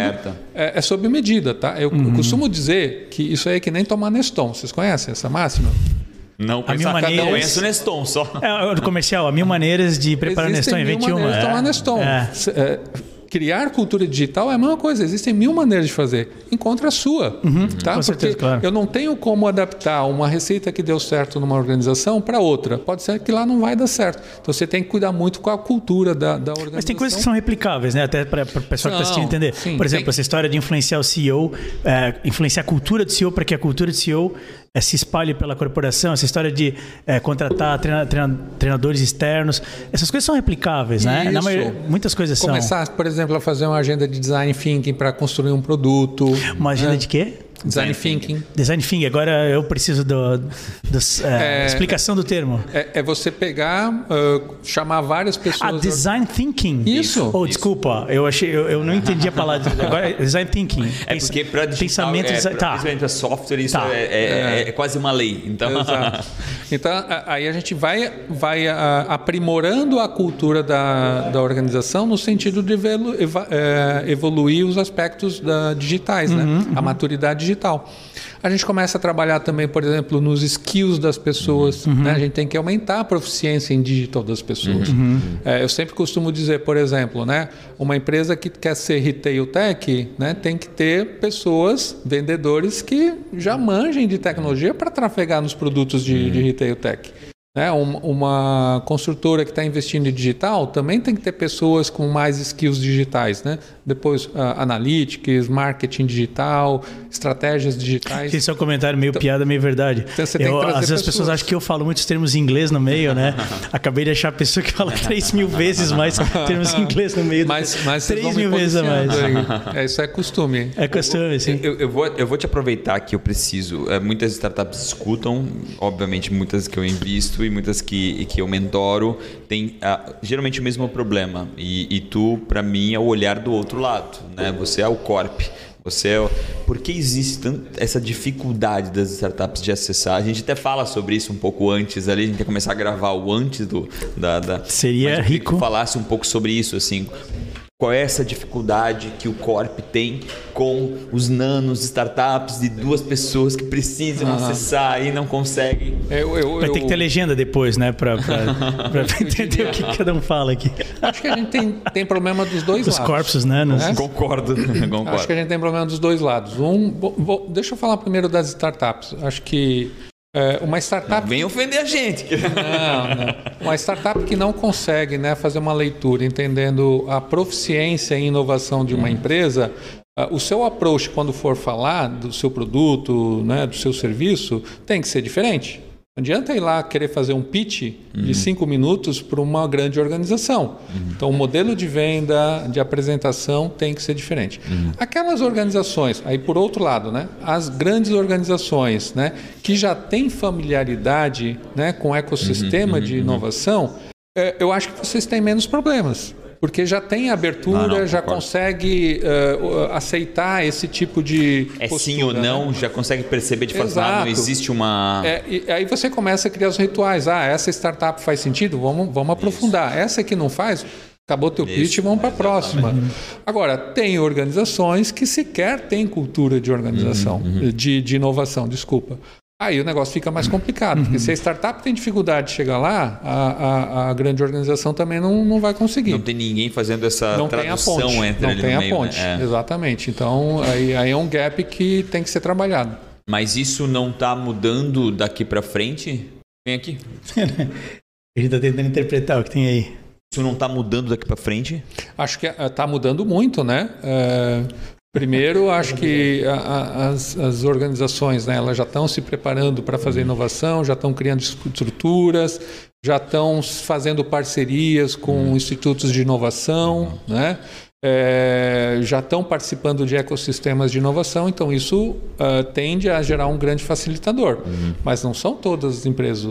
É, é, sob medida, tá? Eu, uhum. eu, costumo dizer que isso aí é que nem tomar Neston. Vocês conhecem essa máxima? Não, a mil maneiras... não conheço o Neston só. É, o comercial, a mil maneiras de preparar Neston em 21. Mil maneiras de tomar Neston. É. É, criar cultura digital é a mesma coisa. Existem mil maneiras de fazer. Encontre a sua. Uhum, tá? Com certeza, Porque claro. eu não tenho como adaptar uma receita que deu certo numa organização para outra. Pode ser que lá não vai dar certo. Então você tem que cuidar muito com a cultura da, da organização. Mas tem coisas que são replicáveis, né? Até para o pessoal que está assistindo entender. Sim, Por exemplo, tem... essa história de influenciar o CEO, é, influenciar a cultura do CEO para que a cultura do CEO é, se espalhe pela corporação, essa história de é, contratar treina, treina, treinadores externos, essas coisas são replicáveis, né? Na maioria, muitas coisas Começar, são. Começar, por exemplo, a fazer uma agenda de design thinking para construir um produto. Uma agenda né? de quê? Design thinking. Design thinking. Agora eu preciso do é, é, explicação do termo. É, é você pegar, uh, chamar várias pessoas. Ah, design thinking. Isso. Oh, desculpa, eu achei, eu, eu, não entendi a palavra. Agora, design thinking. É porque para pensamento, é, tá. para software isso tá. é, é, é, quase uma lei. Então, Exato. então aí a gente vai, vai aprimorando a cultura da, da organização no sentido de é, evoluir os aspectos da, digitais, né? uhum, né? Uhum. A maturidade digital. A gente começa a trabalhar também, por exemplo, nos skills das pessoas. Uhum. Né? A gente tem que aumentar a proficiência em digital das pessoas. Uhum. É, eu sempre costumo dizer, por exemplo, né, uma empresa que quer ser retail tech né, tem que ter pessoas, vendedores que já manjem de tecnologia para trafegar nos produtos de, uhum. de retail tech. Né? Uma construtora que está investindo em digital também tem que ter pessoas com mais skills digitais. Né? Depois, uh, analytics, marketing digital, estratégias digitais. Esse é um comentário meio então, piada, meio verdade. Então eu, às vezes pessoas. as pessoas acham que eu falo muitos termos em inglês no meio, né? Acabei de achar a pessoa que fala 3 mil vezes mais termos em inglês no meio. Mas, mas 3 mil vezes a mais. É, isso é costume. É costume, sim. Eu, eu, vou, eu vou te aproveitar que eu preciso. É, muitas startups escutam, obviamente muitas que eu invisto e muitas que, que eu mentoro têm uh, geralmente o mesmo problema. E, e tu, para mim, é o olhar do outro lado. Né? Você é o corp. Você é... Por que existe tanto essa dificuldade das startups de acessar? A gente até fala sobre isso um pouco antes ali, a gente ia começar a gravar o antes do da, da... Seria Mas rico. Que falasse um pouco sobre isso assim. Qual é essa dificuldade que o Corp tem com os nanos, startups de duas pessoas que precisam ah. acessar e não conseguem? Eu, eu, Vai ter que ter legenda depois, né? Para entender o que cada um fala aqui. Acho que a gente tem, tem problema dos dois Os lados. Os corpos, né? né? Concordo. Concordo. Acho que a gente tem problema dos dois lados. Um, vou, deixa eu falar primeiro das startups. Acho que é, uma startup. Não vem ofender a gente. Não, não. Uma startup que não consegue né, fazer uma leitura entendendo a proficiência em inovação de uma uhum. empresa, uh, o seu approach, quando for falar do seu produto, né, do seu serviço, tem que ser diferente. Não adianta ir lá querer fazer um pitch uhum. de cinco minutos para uma grande organização. Uhum. Então, o modelo de venda, de apresentação tem que ser diferente. Uhum. Aquelas organizações, aí por outro lado, né, as grandes organizações né, que já têm familiaridade né, com o ecossistema uhum. de uhum. inovação, é, eu acho que vocês têm menos problemas. Porque já tem abertura, Não, não, já concordo. consegue uh, aceitar esse tipo de. É postura, sim ou né? não, já consegue perceber de fato, ah, não existe uma. É, e aí você começa a criar os rituais. Ah, essa startup faz sentido? Vamos, vamos aprofundar. Essa que não faz, acabou teu pitch, Isso, vamos para a próxima. Agora, tem organizações que sequer têm cultura de organização, de, de inovação, desculpa. Aí o negócio fica mais complicado, porque se a startup tem dificuldade de chegar lá, a, a, a grande organização também não, não vai conseguir. Não tem ninguém fazendo essa Não tem a tradução ponte. entre Não tem a meio, ponte. né? É. Exatamente. Então, aí, aí é um gap que tem que ser trabalhado. Mas isso não está mudando daqui para frente? Vem aqui. Ele está tentando interpretar o que tem aí. Isso não está mudando daqui para frente? Acho que está mudando muito, né? É, primeiro, acho que a- a- as, as organizações né, elas já estão se preparando para fazer inovação, já estão criando estruturas, já estão fazendo parcerias com institutos de inovação, né? É, já estão participando de ecossistemas de inovação, então isso ah, tende a gerar um grande facilitador. Mas não são todas as empresas.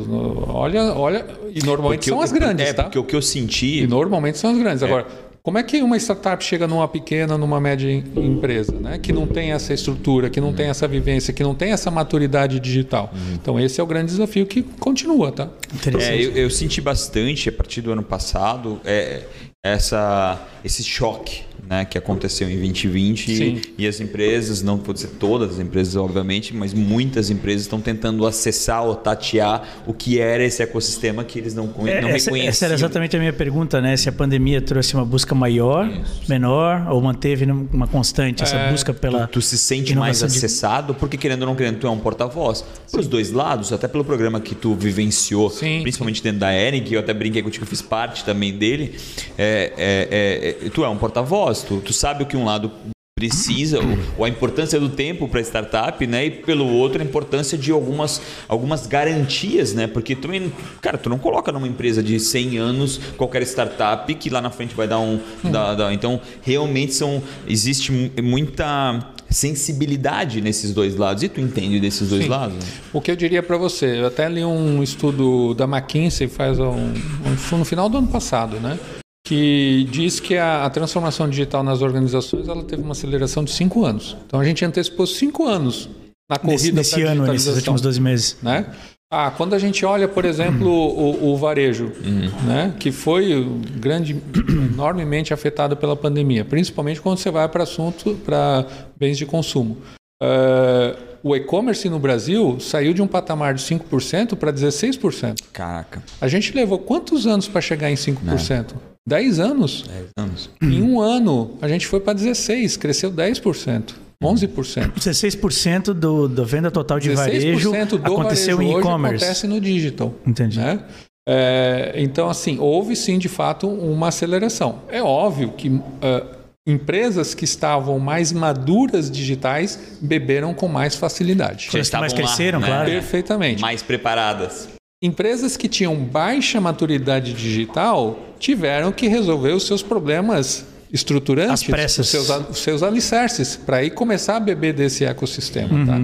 Olha, olha, e normalmente Porque são eu- as grandes, é, tá? porque o que eu senti. E normalmente são as grandes. Agora, como é que uma startup chega numa pequena, numa média em- empresa, né? que não tem essa estrutura, que não tem essa vivência, que não tem essa maturidade digital? Então, esse é o grande desafio que continua, tá? Interessante. É, eu, eu senti bastante a partir do ano passado é, essa, esse choque né, que aconteceu em 2020 Sim. e, e as empresas, não vou dizer todas as empresas, obviamente, mas muitas empresas estão tentando acessar ou tatear o que era esse ecossistema que eles não, É, não essa, reconheciam. essa era exatamente a minha pergunta, né? Se a pandemia trouxe uma busca maior, menor, ou manteve uma constante essa É, busca pela. Tu se sente mais inovação de- acessado, porque querendo ou não querendo, tu é um porta-voz. Para os dois lados, até pelo programa que tu vivenciou, Sim. principalmente dentro da Eren, que eu até brinquei contigo, eu fiz parte também dele. É, é, é, tu é um porta-voz, tu, tu sabe o que um lado precisa, ou, a importância do tempo para startup, né? E pelo outro, a importância de algumas, algumas garantias, né? Porque tu, cara, tu não coloca numa empresa de 100 anos qualquer startup que lá na frente vai dar um... dar- dar- então, realmente são existe mu- muita sensibilidade nesses dois lados. E tu entende desses dois Sim. lados? né? O que eu diria para você, eu até li um estudo da McKinsey faz um, um- no final do ano passado, né? Que diz que a, a transformação digital nas organizações ela teve uma aceleração de cinco anos. Então a gente antecipou cinco anos na corrida Nesse, nesse ano, nesses últimos 12 meses. né? Ah, quando a gente olha, por exemplo, o, o varejo, né, que foi grande, enormemente afetado pela pandemia, principalmente quando você vai para assunto para bens de consumo. Ah, o e-commerce no Brasil saiu de um patamar de 5% para 16%. Caraca, A gente levou quantos anos para chegar em 5%? 10 anos. 10 anos. Em um ano, a gente foi para 16%, cresceu 10%, 11%. 16% do, da venda total de varejo 16% do aconteceu varejo em e-commerce. acontece no digital. Entendi. né? É, então, assim, houve sim, de fato, uma aceleração. É óbvio que ah, empresas que estavam mais maduras digitais beberam com mais facilidade. As que mais estavam lá, cresceram, né? claro. Perfeitamente. Mais preparadas. Empresas que tinham baixa maturidade digital tiveram que resolver os seus problemas estruturantes, os seus, os seus alicerces, para aí começar a beber desse ecossistema. Tá?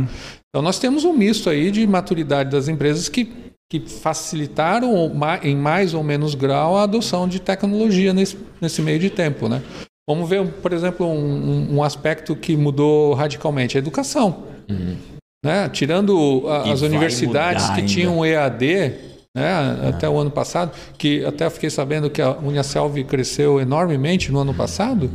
Então nós temos um misto aí de maturidade das empresas que, que facilitaram em mais ou menos grau a adoção de tecnologia nesse, nesse meio de tempo. Né? Vamos ver, por exemplo, um, um- um aspecto que mudou radicalmente, a educação. Né? Tirando a- as mudar que ainda. tinham EAD né, até o ano passado, que até fiquei sabendo que a Uniaselv cresceu enormemente no ano passado.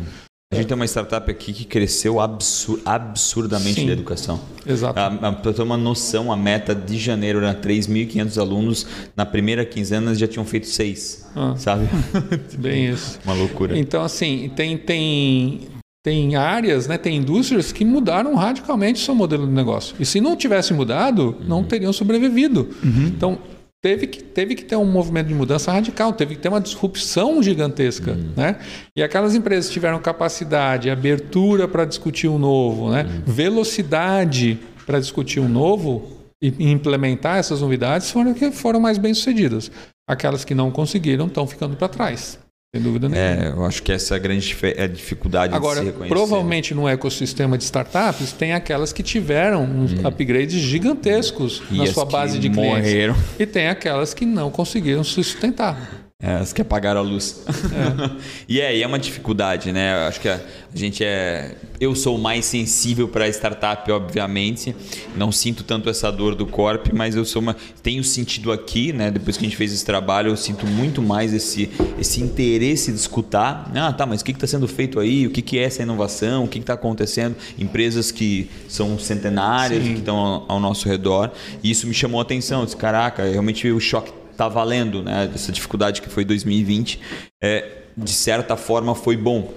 A gente tem uma startup aqui que cresceu absur- absurdamente Sim. na educação. Exato. Para ter uma noção, a meta de janeiro era 3.500 alunos. Na primeira quinzena já tinham feito seis, Ah. sabe? Bem isso. uma loucura. Então, assim, tem, tem, tem áreas, né, tem indústrias que mudaram radicalmente o seu modelo de negócio. E se não tivesse mudado, não teriam sobrevivido. Então, teve que, teve que ter um movimento de mudança radical, teve que ter uma disrupção gigantesca. Né? E aquelas empresas que tiveram capacidade, abertura para discutir um novo, né? velocidade para discutir um novo e e implementar essas novidades foram que foram mais bem sucedidas. Aquelas que não conseguiram estão ficando para trás. Sem dúvida nenhuma. É, eu acho que essa é a grande é a dificuldade Agora, de se reconhecer. provavelmente no ecossistema de startups, tem aquelas que tiveram uns upgrades gigantescos E na sua base de clientes. morreram. E tem aquelas que não conseguiram se sustentar. É, as que apagaram a luz. É. e é, e é uma dificuldade, né? Acho que a, a gente é. Eu sou mais sensível para startup, obviamente. Não sinto tanto essa dor do corpo, mas eu sou uma. Tenho sentido aqui, né? Depois que a gente fez esse trabalho, eu sinto muito mais esse, esse interesse de escutar. Ah, tá, mas o que está sendo feito aí? O que, que é essa inovação? O que está acontecendo? Empresas que são centenárias, Sim. que estão ao, ao nosso redor. E isso me chamou a atenção. Eu disse, caraca, realmente o choque está valendo, né? Essa dificuldade que foi 2020, é, de certa forma foi bom.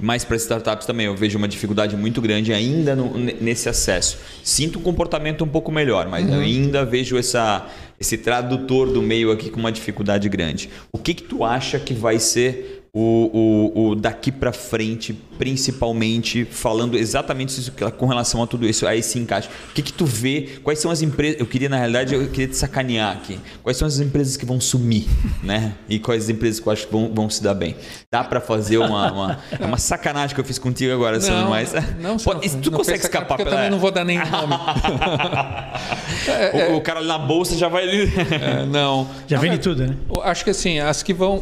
Mas para startups também eu vejo uma dificuldade muito grande ainda no, nesse acesso. Sinto um comportamento um pouco melhor, mas uhum. ainda vejo essa, esse tradutor do meio aqui com uma dificuldade grande. O que, que tu acha que vai ser o, o, o daqui para frente, principalmente falando exatamente isso, com relação a tudo isso, a esse encaixe. O que, que tu vê? Quais são as empresas? Eu queria, na realidade, eu queria te sacanear aqui. Quais são as empresas que vão sumir, né? E quais as empresas que eu acho que vão, vão se dar bem? Dá para fazer uma, uma, é uma, sacanagem que eu fiz contigo agora, não, mas não, Pode, não, tu não consegue escapar pela... Eu também não vou dar nenhum nome. é, o, o, cara ali na bolsa já vai. é, não. Já vende tudo, né? Acho que assim, as que vão.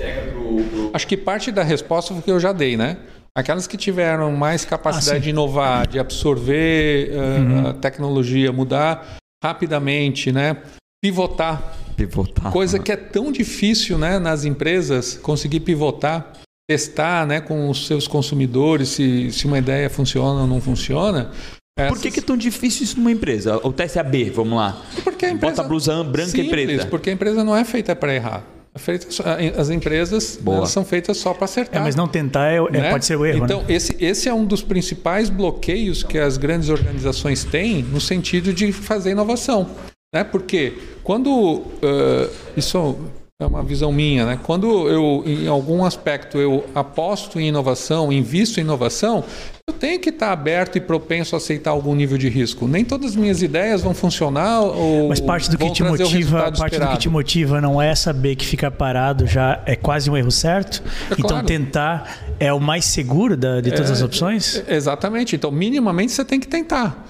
Acho que parte parte da resposta que eu já dei, né? Aquelas que tiveram mais capacidade ah, de inovar, de absorver uh, uhum. a tecnologia, mudar rapidamente, né? Pivotar. Pivotar. Coisa que é tão difícil, né, nas empresas, conseguir pivotar, testar, né, com os seus consumidores se, se uma ideia funciona ou não funciona. Essas... Por que, que, é tão difícil isso numa empresa? O teste AB, vamos lá. Porque a empresa... Bota a blusa branca Simples, e preta. Porque a empresa não é feita para errar. As empresas são feitas só para acertar. É, mas não tentar é, é né? pode ser o erro. Então, né? esse, esse é um dos principais bloqueios que as grandes organizações têm no sentido de fazer inovação. Né? Porque quando. Uh, isso é uma visão minha, né? Quando eu, em algum aspecto, eu aposto em inovação, invisto em inovação, eu tenho que estar aberto e propenso a aceitar algum nível de risco. Nem todas as minhas ideias vão funcionar ou Mas parte do que te motiva, parte esperado. do que te motiva não é saber que ficar parado já é quase um erro certo. É então claro. tentar é o mais seguro da, de todas é, as opções. É, exatamente. Então minimamente você tem que tentar.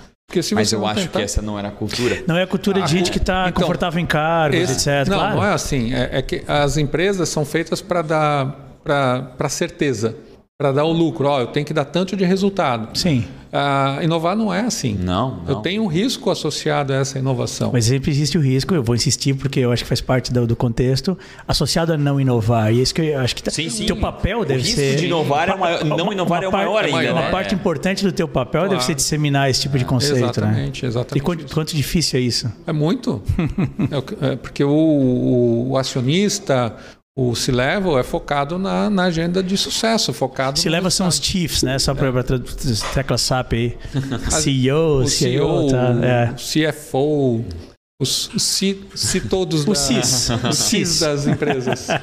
Mas eu acho tentar... que essa não era a cultura. Não é a cultura a de gente que está então, confortável em cargos, esse... etc. Não, claro. não é assim. É, é, que as empresas são feitas para dar para certeza para dar o lucro. Ó, eu tenho que dar tanto de resultado. Sim. Ah, inovar não é assim. Não, não, Eu tenho um risco associado a essa inovação. Mas sempre existe o risco, eu vou insistir porque eu acho que faz parte do, do contexto, associado a não inovar. E é isso que eu acho que tá, sim, sim. teu papel deve o risco ser. de inovar é maior, não inovar é o maior ainda. Uma, uma né? parte importante do teu papel claro. deve ser disseminar esse tipo de conceito. Exatamente, né? exatamente. E quanto, quanto, difícil é isso? É muito. é, porque o, o acionista, o C-Level é focado na, na, agenda de sucesso, focado... C-Level são os chiefs, né? Só para é. tecla SAP aí. CEO, o CEO, tá? é. CFO, os, C, C todos o da, CIS. os CIS das empresas.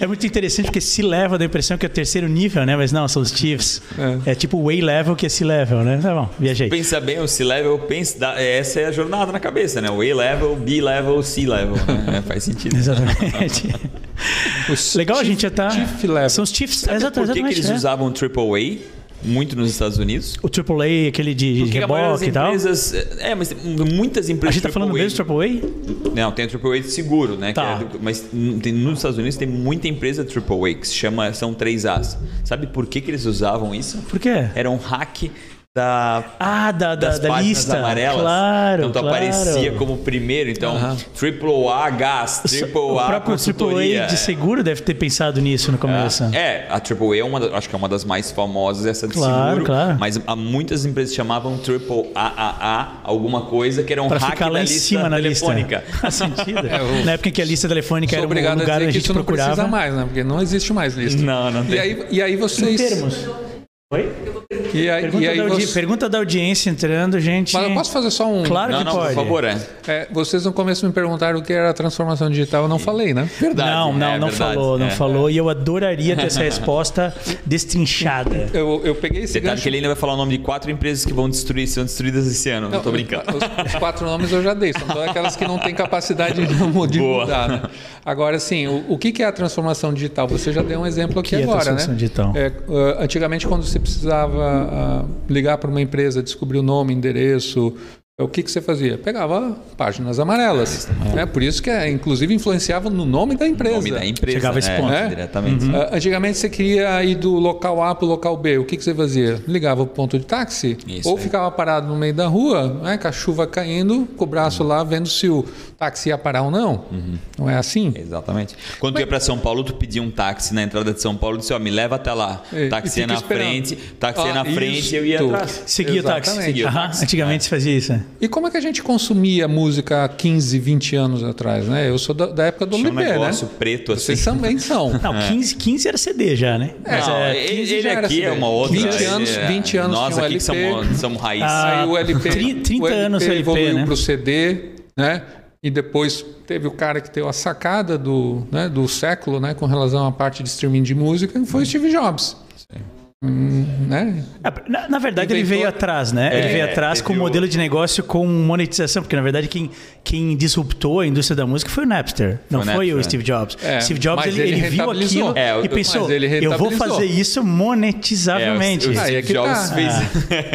É muito interessante porque se leva da impressão que é o terceiro nível, né? Mas não, são os chiefs. É, é tipo o way level que é C-level, né? Tá bom, viajei. Pensa bem, o C-level, pensa, essa é a jornada na cabeça, né? O way level, B level, C level. Né? É, faz sentido. Exatamente. Legal, a gente já tá. Chief level. São os chiefs. Sabe exatamente. Por que, que eles é. usavam triple A? Muito nos Estados Unidos. O AAA, aquele de, de reboque e tal? Empresas, é, mas muitas empresas. A gente está falando mesmo do AAA? Não, tem o AAA de seguro, né? Tá. É, mas tem, nos Estados Unidos tem muita empresa AAA que se chama, são 3As. Sabe por que, que eles usavam isso? Por quê? Era um hack da, ah, da, da, da lista amarelas. Claro, então tu claro. aparecia como primeiro. Então, uhum. Triple A gás, Triple A. O próprio Triple A de seguro deve ter pensado nisso no começo. É, é a Triple A é uma, acho que é uma das mais famosas, essa de claro, seguro. Claro. Mas há muitas empresas chamavam Triple AAA, alguma coisa que era um pra hack ficar lá da em lista cima na telefônica. Lista. Faz sentido. É, Na época em que a lista telefônica era um lugar a onde a gente procurava. Não precisa mais, né? Porque não existe mais lista. Não, não tem. E aí, e aí vocês. Em termos. Oi? E aí, pergunta, e aí da você... pergunta da audiência entrando, gente. Mas eu posso fazer só um. Claro não, que não, pode. Por favor, é. é. Vocês no começo me perguntaram o que era a transformação digital, eu não falei, né? Verdade. Não, não, é, não verdade, falou, não é. falou. E eu adoraria ter essa resposta destrinchada. Eu, eu peguei esse Detalhe gancho... que ele ainda vai falar o nome de quatro empresas que vão destruir, serão destruídas esse ano. Não, não tô brincando. Os, os, quatro nomes eu já dei, são todas aquelas que não têm capacidade de, de mudar. Né? Agora, sim, o, o que é a transformação digital? Você já deu um exemplo aqui que agora, é a transformação né? Digital? É, uh, antigamente, quando você precisava uh, ligar para uma empresa, descobrir o nome, endereço, o que, que você fazia? Pegava páginas amarelas. Né? Por isso que, é, inclusive, influenciava no nome da empresa. nome da empresa. Chegava a esse né? ponto. É? Diretamente. Ah, Antigamente você queria ir do local A para o local B. O que, que você fazia? Ligava o ponto de táxi Isso ou ficava parado no meio da rua, né, com a chuva caindo, com o braço lá, vendo se o táxi ia parar ou não. Não é assim? Exatamente. Quando tu ia pra São Paulo, tu pedia um táxi na entrada de São Paulo e disse, ó, me leva até lá. É, táxi ia na esperando. frente, táxi ia Ah, na frente e eu ia atrás. Seguia o táxi. Seguia o Aham, táxi. Antigamente se fazia isso. né? E como é que a gente consumia música há 15, 20 anos atrás? Né? Eu sou da, da época do Tinha um LP, negócio né? preto assim. Vocês também são. Não, 15, 15 era CD já, né? Mas, Não, é, ele, 15 ele já era aqui é CD. uma outra. 20 ele anos- é- 20 anos Nós aqui que somos, somos raiz. Ah, Aí o LP, tri- 30 o LP anos o LP, evoluiu né? para o CD, né? E depois teve o cara que teve a sacada do, né, do século, né, com relação à parte de streaming de música, que foi o Steve Jobs. Hum, né? É, Na, na verdade, ele Inventou- veio atrás, né? ele É, veio atrás com um modelo de negócio com monetização, porque na verdade quem, quem disruptou a indústria da música foi o Napster, não Foi o foi, Napster, o é. Steve Jobs. É, Steve Jobs ele, ele ele viu aquilo É, e pensou: ele eu vou fazer isso monetizavelmente. É, o- o- Aí é que Jobs tá. fez-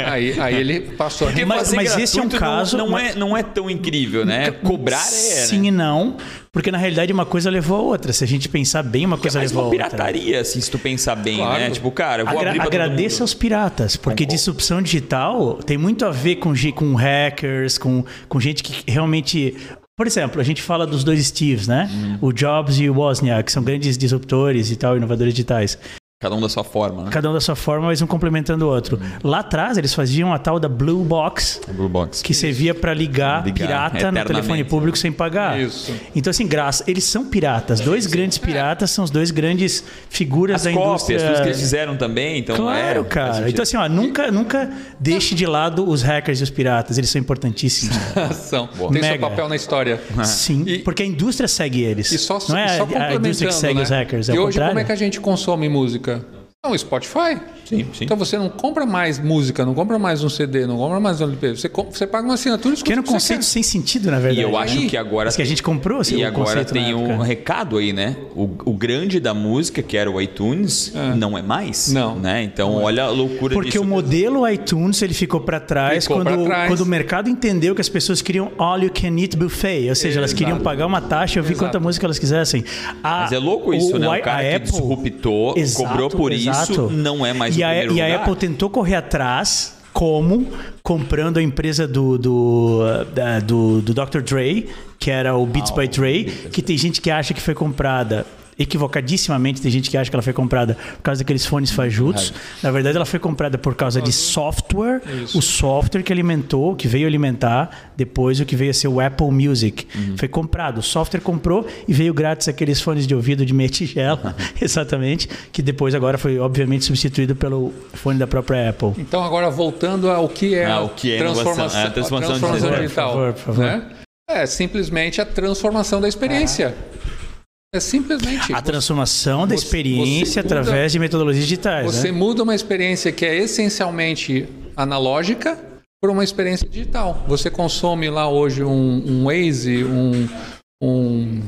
Aí, aí ele passou a Porque Mas- mas esse é um gratuito não- caso- Não, é, não é tão incrível, né? Cobrar é. Sim né? e não, porque na realidade uma coisa levou a outra. Se a gente pensar bem, uma coisa levou a uma outra. pirataria, assim, se tu pensar bem, Claro. né? Tipo, cara, eu vou Agra abrir pra todo agradeça mundo. aos piratas, porque disrupção digital tem muito a ver com, com hackers, com, com gente que realmente. Por exemplo, a gente fala dos dois Steves, né? Uhum. O Jobs e o Wozniak, que são grandes disruptores e tal, inovadores digitais. Cada um da sua forma, né? Cada um da sua forma, mas um complementando o outro. Lá atrás, eles faziam a tal da Blue Box, Blue Box. que servia para ligar, Ligar pirata no telefone público sem pagar. Isso. Então, assim, graça, eles são piratas. Dois grandes piratas são os dois grandes figuras As da cópias, indústria. tudo que eles fizeram também, então Claro, é, cara. Então, assim, ó, nunca, nunca deixe de lado os hackers e os piratas. Eles são importantíssimos. ação. Tem seu papel na história. Sim, E- porque a indústria segue eles. E só, não é e só a- a indústria que segue né? os hackers, é e hoje contrário. como é que a gente consome música? только Não, o Spotify. Sim, sim. Então você não compra mais música, não compra mais um CD, não compra mais um LP. Você, com- você paga uma assinatura e o que você conceito quer. sem sentido, na verdade. E eu acho né? que agora. Mas que a gente comprou assim, E o agora conceito tem um recado aí, né? O, o grande da música, que era o iTunes, não é mais. Não. Né? Então, olha a loucura Porque disso. o modelo iTunes ele ficou para trás Ficou quando, pra trás. quando o mercado entendeu que as pessoas queriam all you can eat buffet, ou seja, elas queriam pagar uma taxa e ouvir Exato. quanta música elas quisessem. A- Mas é louco isso, né? O i- cara a que Apple- disruptou, Exato, cobrou por exato. isso, não é mais e o a, primeiro E a lugar. Apple tentou correr atrás, como? Comprando a empresa do, do, da- do, do Dr. Dre, que era o Beats by Dre, que tem gente que acha que foi comprada equivocadissimamente, tem gente que acha que ela foi comprada por causa daqueles fones fajutos. Na verdade, ela foi comprada por causa de software, o software que alimentou, que veio alimentar depois o que veio a ser o Apple Music. Foi comprado, o software comprou e veio grátis aqueles fones de ouvido de meia tigela, exatamente, que depois agora foi obviamente substituído pelo fone da própria Apple. Então agora voltando ao que é, Ah, a o que é transformação, É a transformação a transformação digital. digital. Por favor, por favor. né? É simplesmente a transformação da experiência. É simplesmente. A transformação da você- experiência você muda- através de metodologias digitais. Você né? muda uma experiência que é essencialmente analógica por uma experiência digital. Você consome lá hoje um, um Waze, um, um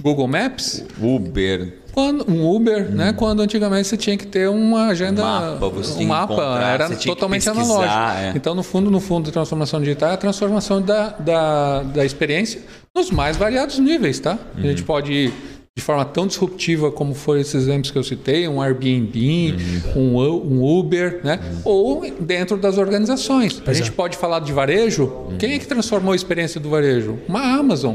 Google Maps, Uber. Quando, um Uber, né? Quando antigamente você tinha que ter uma agenda, Um mapa, você um mapa era totalmente analógico. é. Então, no fundo, no fundo, a transformação digital é a transformação da, da, da experiência nos mais variados níveis, tá? A Uhum. gente pode ir de forma tão disruptiva como foi esses exemplos que eu citei, um Airbnb, Uhum. um, um Uber, né? Ou dentro das organizações. A é. gente pode falar de varejo. Uhum. Quem é que transformou a experiência do varejo? Uma Amazon,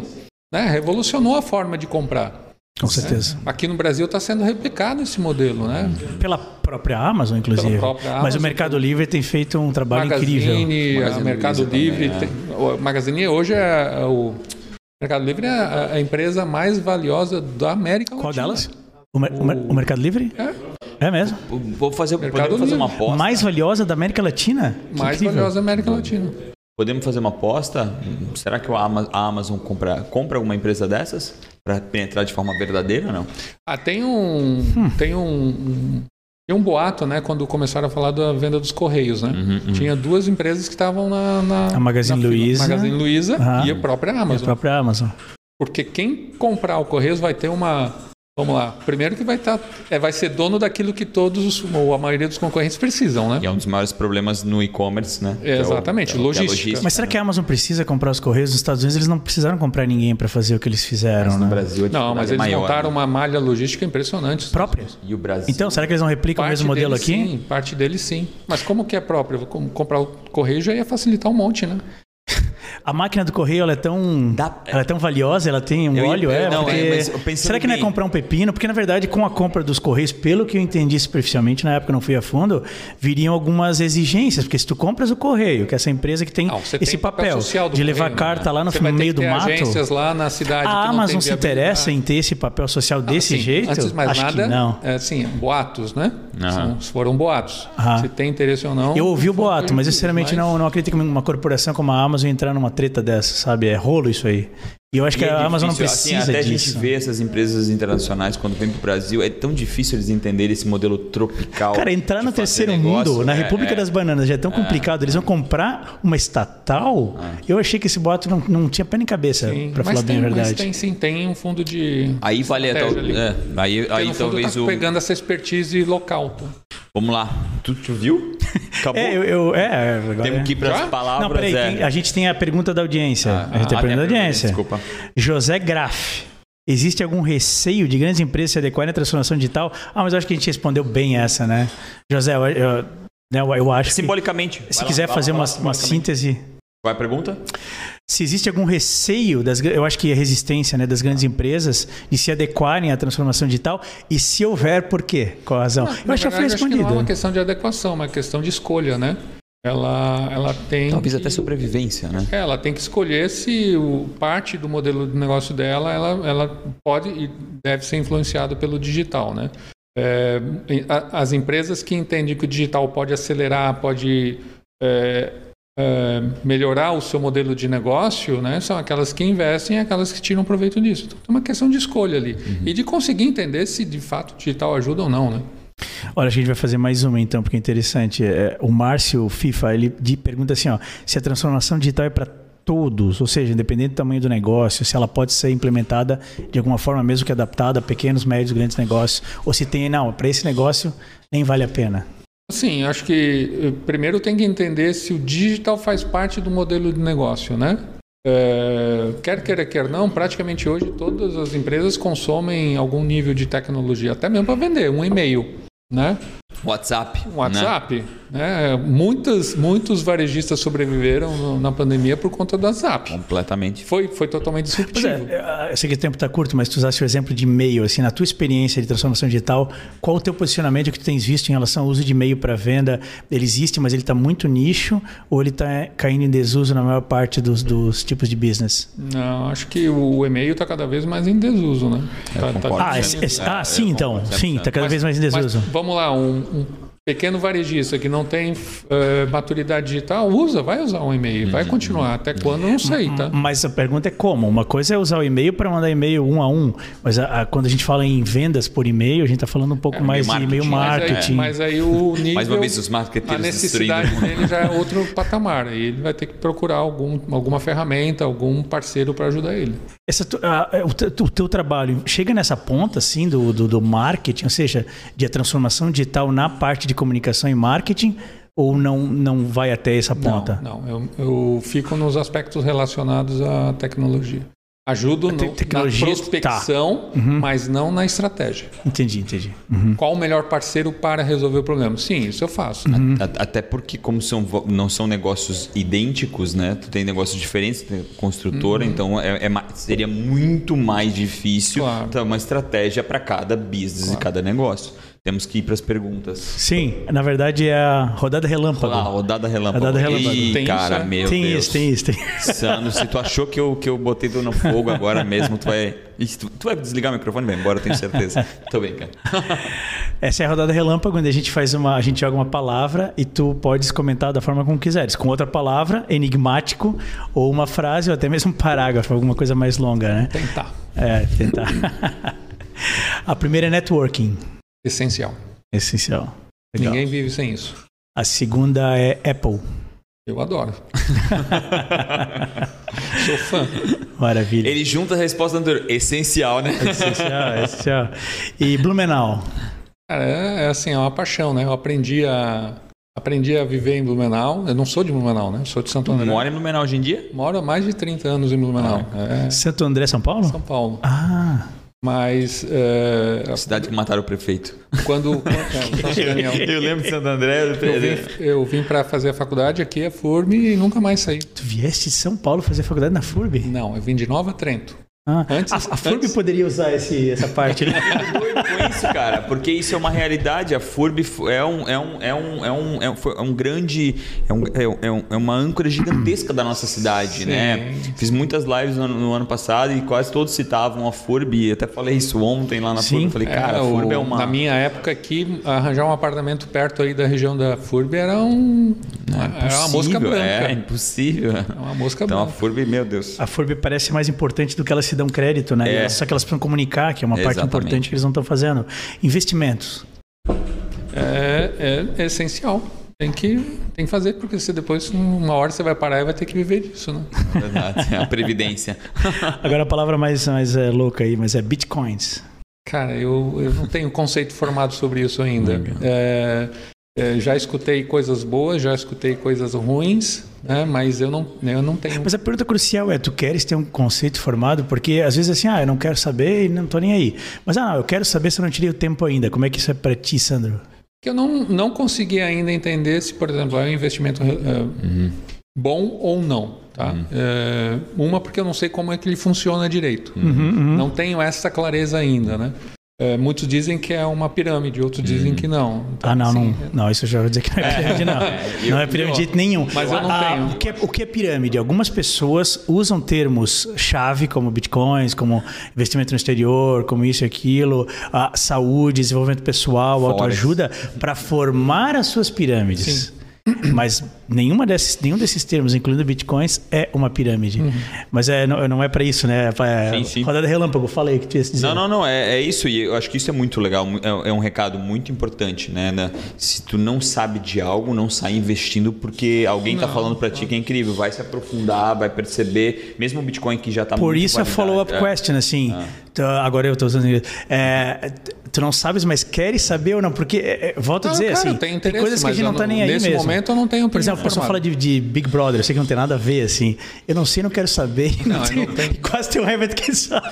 né? Revolucionou a forma de comprar. Com certeza. Aqui no Brasil está sendo replicado esse modelo, né? Pela própria Amazon, inclusive. Pela própria Mas o Amazon. Mercado Livre tem feito um trabalho incrível. Magazine, a Magazine Mercado Luiza Livre. também, tem- o Magazine hoje é, é o Mercado Livre é a, a empresa mais valiosa da América Qual Latina. delas? O, Mer- o o Mercado Livre? É, É mesmo? Vou fazer, Mercado fazer uma Livre. aposta. Mais valiosa da América Latina? Que mais incrível. valiosa da América Latina. Podemos fazer uma aposta? Será que a Amazon compra, compra alguma empresa dessas? Para penetrar de forma verdadeira ou não? Ah, tem um, Hum. tem um, um- tem um boato, né? Quando começaram a falar da venda dos correios, né? Tinha duas empresas que estavam na, na A Magazine na. Luiza. Magazine Luiza Ah. e a própria E a Amazon. própria Amazon. Porque quem comprar o Correios vai ter uma, Vamos lá. Primeiro que vai estar, é, vai ser dono daquilo que todos, os, ou a maioria dos concorrentes precisam, né? E é um dos maiores problemas no e-commerce, né? É, exatamente, é o- que é a logística. Mas será que a Amazon precisa comprar os correios nos Estados Unidos? Eles não precisaram comprar ninguém para fazer o que eles fizeram, Mas no né? Brasil a Não, mas é eles maior, montaram né? uma malha logística impressionante. Própria. E o Brasil. Então, será que eles não replicam o mesmo modelo aqui? Sim, parte deles sim. Mas como que é próprio? Como comprar o correio já ia facilitar um monte, né? A máquina do correio ela é tão, Dá- ela é tão valiosa, ela tem um Eu ia- óleo, é, não, porque... é, será que não é bem- comprar um pepino? Porque na verdade com a compra dos correios, pelo que eu entendi superficialmente na época eu não fui a fundo, viriam algumas exigências, porque se tu compras o correio, que é essa empresa que tem Não, esse tem papel, social do de levar correio, carta lá no, meio do mato, agências lá na cidade a Amazon se interessa em ter esse papel social desse Assim, jeito? Antes de mais Acho nada, que não. é, assim, boatos, né? São- foram boatos. Aham. Se tem interesse ou não. Eu ouvi o boato, mas eu sinceramente mas- não, não acredito que uma corporação como a Amazon entrar numa treta dessa, sabe? É rolo isso aí. E eu acho E que é a Amazon não difícil, precisa assim, até disso. a gente vê essas empresas internacionais quando vem para o Brasil, é tão difícil eles entenderem esse modelo tropical. Cara, entrar no terceiro negócio, mundo, na é, República é. das Bananas, já é tão complicado. Eles vão comprar uma estatal. Eu achei que esse boato não, não tinha pé nem cabeça, mas falar bem a tem, verdade. Mas tem sim, tem um fundo de. Aí vale a tal, é, aí, Porque, aí talvez tá o pegando essa expertise local. tá? Vamos lá. Tu, tu viu? Acabou. É, eu, eu- é, agora Temos é. que ir para as palavras. Não, peraí, é. tem- a gente tem a pergunta da audiência. Ah, a gente tem a ah, pergunta tem da audiência. desculpa. José Graff. Existe algum receio de grandes empresas se adequarem à transformação digital? Ah, mas eu acho que a gente respondeu bem essa, né? José, eu, eu, né, eu- eu acho que Simbolicamente. se Vai lá, quiser lá, fazer uma, lá, uma simbolicamente. síntese Qual é a pergunta? Se existe algum receio, das, eu acho que a resistência né, das grandes empresas de se adequarem à transformação digital, e se houver, por quê? Qual a razão? eu Na acho que já foi verdade, acho que não é respondido. uma questão de adequação, é uma questão de escolha, né? Ela, ela tem. Talvez que- até sobrevivência, né? É, ela tem que escolher se o, parte do modelo de negócio dela ela, ela pode e deve ser influenciada pelo digital, né? É, as empresas que entendem que o digital pode acelerar, pode é, é, melhorar o seu modelo de negócio, né? São aquelas que investem e aquelas que tiram proveito disso. Então, é uma questão de escolha ali e de conseguir entender se de fato o digital ajuda ou não, né? Olha, a gente vai fazer mais uma então, porque é interessante. É, o Márcio FIFA, ele pergunta assim, ó, se a transformação digital é para todos, ou seja, independente do tamanho do negócio, se ela pode ser implementada de alguma forma, mesmo que adaptada a pequenos, médios, grandes negócios, ou se tem, não, para esse negócio nem vale a pena. Sim, acho que eh, primeiro tem que entender se o digital faz parte do modelo de negócio, né? É, quer queira, quer não, praticamente hoje todas as empresas consomem algum nível de tecnologia, até mesmo para vender, um e-mail, né? WhatsApp. Um WhatsApp, né? Muitas, muitos varejistas sobreviveram na pandemia por conta do WhatsApp. Né? Completamente. Foi, foi totalmente Pois disruptivo. é, eu sei que o tempo está curto, mas tu usaste o exemplo de e-mail, assim, na tua experiência de transformação digital, qual o teu posicionamento que tu tens visto em relação ao uso de e-mail para venda? Ele existe, mas ele está muito nicho ou ele está caindo em desuso na maior parte dos, dos tipos de business? Não, acho que o e-mail está cada vez mais em desuso, né? Tá- tá concordo. Ah, esse- É, ah eu sim, então. Sim, está cada Mas- vez mais em desuso. mas vamos lá, um, um pequeno varejista que não tem eh, maturidade digital, usa, vai usar um e-mail, vai continuar. Até quando, não sei, tá? Mas a pergunta é como? Uma coisa é usar o e-mail para mandar e-mail um a um, mas a- a- quando a gente fala em vendas por e-mail, a gente está falando um pouco É, mais de e-mail marketing, marketing. Mas aí, mas aí o nível. Mais uma vez, os a necessidade destruindo. dele já é outro patamar. Aí ele vai ter que procurar algum, alguma ferramenta, algum parceiro para ajudar ele. Essa a- o, te- o teu trabalho chega nessa ponta assim do, do, do marketing, ou seja, de a transformação digital na parte de comunicação e marketing, ou não, não vai até essa ponta? Não, não eu, eu fico nos aspectos relacionados à tecnologia. Ajudo te- no, tecnologia, na prospecção, mas não na estratégia. Entendi, entendi. Uhum. Qual o melhor parceiro para resolver o problema? Sim, isso eu faço. né? A- Até porque, como são, não são negócios idênticos, né? Tu tem negócios diferentes, tu tem construtora, então é, é seria muito mais difícil Claro. ter uma estratégia para cada business e cada negócio. Temos que ir para as perguntas. Sim, na verdade é a rodada relâmpago. Olá, rodada relâmpago. Rodada relâmpago. Ih, Tem isso, cara, é? meu tem Deus. isso, tem isso, tem Sano, se tu achou que eu, que eu botei tu no fogo agora mesmo, tu vai. Tu, tu vai desligar o microfone e vai embora, eu tenho certeza. Tô bem, cara. Essa é a rodada relâmpago, onde a gente faz uma, a gente joga uma palavra e tu podes comentar da forma como quiseres, com outra palavra, enigmático, ou uma frase, ou até mesmo um parágrafo, alguma coisa mais longa, né? Tentar. É, tentar. a primeira é networking, Essencial. essencial. Legal. Ninguém vive sem isso. A segunda é Apple. Eu adoro. Sou fã. Maravilha. Ele junta a resposta anterior. Essencial, né? Essencial, essencial. E Blumenau? Cara, é, é assim, é uma paixão, né? Eu aprendi a, aprendi a viver em Blumenau. Eu não sou de Blumenau, né? Eu sou de Santo André. Mora em Blumenau hoje em dia? Moro há mais de 30 anos em Blumenau. É, Santo André, São Paulo? São Paulo. Ah, Mas é, Cidade que mataram o prefeito. quando, quando é, Eu lembro de Santo André. eu vim, eu vim para fazer a faculdade aqui, a FURB, e nunca mais saí. tu vieste de São Paulo fazer faculdade na FURB? Não, eu vim de Nova Trento. Ah, Antes- a, a FURB antes- poderia usar esse, essa parte, né? doido com isso, cara, porque isso é uma realidade. A FURB é um, é um, é um, é um, é um, é um grande. É, um, é, um- é é uma âncora gigantesca da nossa cidade, né? Fiz muitas lives no, ano- no ano passado e quase todos citavam a FURB. Até falei isso ontem lá na Sim. FURB. Eu Falei, cara, a o- FURB é uma. Na minha época aqui, arranjar um apartamento perto aí da região da FURB era, um, era uma mosca Impossível, branca. É, impossível. É uma mosca Então a branca. FURB, meu Deus. A FURB parece mais importante do que elas se dão crédito, né? É. Só que elas precisam comunicar, que é uma parte Exatamente. importante que eles não estão fazendo. Investimentos. É, é essencial. Tem que, tem que fazer, porque se depois, uma hora você vai parar e vai ter que viver disso, né? Verdade. A Previdência. Agora a palavra mais, mais é, louca aí, mas é bitcoins. Cara, eu, eu não tenho conceito formado sobre isso ainda. É, é, já escutei coisas boas, já escutei coisas ruins, né? mas eu não, eu não tenho. Mas a pergunta crucial é, tu queres ter um conceito formado? Porque às vezes assim, ah, eu não quero saber e não tô nem aí. Mas ah, não, eu quero saber se eu não tirei o tempo ainda. Como é que isso é pra ti, Sandro? que eu não, não consegui ainda entender se, por exemplo, é um investimento é, bom ou não. Tá? É, uma, porque eu não sei como é que ele funciona direito. Não tenho essa clareza ainda. Né? É, muitos dizem que é uma pirâmide, outros dizem que não. Então, Ah, não, assim, não, não, isso eu já vou dizer que não é pirâmide, não. Não é pirâmide nenhum. Mas eu não Ah, tenho. O que, é, o que é pirâmide? Algumas pessoas usam termos chave como bitcoins, como investimento no exterior, como isso e aquilo, a saúde, desenvolvimento pessoal, Forex. autoajuda, para formar as suas pirâmides. Mas nenhuma desses, nenhum desses termos, incluindo bitcoins, é uma pirâmide. Mas é, não, não é para isso, né? É pra- Sim, sim. Rodada relâmpago, falei que tu ia se dizer. Não, não, não, é, é isso, e eu acho que isso é muito legal, é, é um recado muito importante, né, né? Se tu não sabe de algo, não sai investindo porque alguém tá falando pra ti que é incrível, vai se aprofundar, vai perceber, mesmo o Bitcoin que já tá Por muito isso a follow-up é. question, assim. tu- agora eu estou usando inglês. É, tu não sabes, mas queres saber ou não? Porque, é, é, volto a Não, dizer, cara, assim, tem coisas que a gente não tá não- nem aí nesse mesmo. momento eu não tenho Por exemplo, a pessoa fala de, de Big Brother, eu sei que não tem nada a ver, assim. Eu não sei, não quero saber. Não, eu tenho- não tenho. Quase tem um raiva de quem sabe.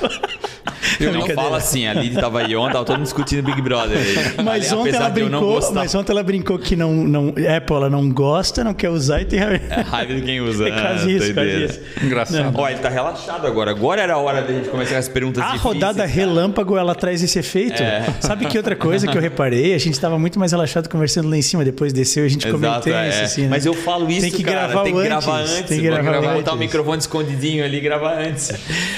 Eu não fala assim, a Lili tava aí ontem, tava todo mundo discutindo Big Brother. aí. Mas Ali, ontem, ela não brincou, mas ontem ela brincou que não, não, Apple ela não gosta, não quer usar e tem raiva. é raiva de quem usa. É quase Ah, isso, quase isso. Engraçado. Ó, ele tá relaxado agora. Agora era a hora da gente começar as perguntas A difíceis. rodada cara. relâmpago, ela traz esse efeito. É. Sabe que outra coisa que eu reparei? A gente estava muito mais relaxado conversando lá em cima, depois desceu e a gente Exato, comentou é. isso. Assim, né? Mas eu falo isso, tem que cara, gravar tem que antes, gravar antes. Tem que gravar, que botar o antes. microfone escondidinho ali e gravar antes.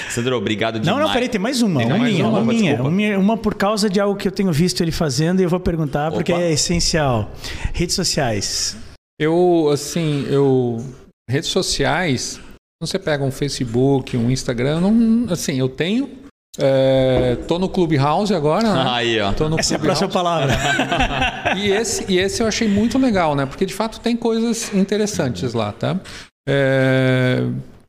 Sandro, obrigado Não, demais. não, peraí, tem mais uma. Tem uma mais minha, uma? uma minha, uma minha. Uma por causa de algo que eu tenho visto ele fazendo e eu vou perguntar porque Opa. é essencial. Redes sociais. Eu, assim, eu. Redes sociais, você pega um Facebook, um Instagram, não, assim, eu tenho. É, tô no Clubhouse agora, né? Aí, ó. Tô no Essa é a Clubhouse. próxima palavra. e, esse, e esse eu achei muito legal, né? Porque de fato tem coisas interessantes lá, tá? É,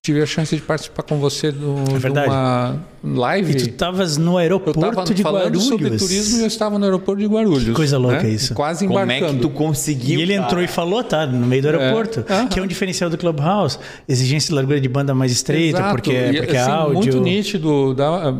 tive a chance de participar com você do, É de uma live. E tu estavas no eu aeroporto estava de falando Guarulhos. sobre turismo e eu estava no aeroporto de Guarulhos. Que coisa louca né? isso. Quase Como é que embarcando. tu conseguiu? E ele entrou cara? e falou, tá, no meio do aeroporto, Aham. que é um diferencial do Clubhouse. Exigência de largura de banda mais estreita, Exato. porque, é- E, porque é assim, áudio. Muito nítido. Dá,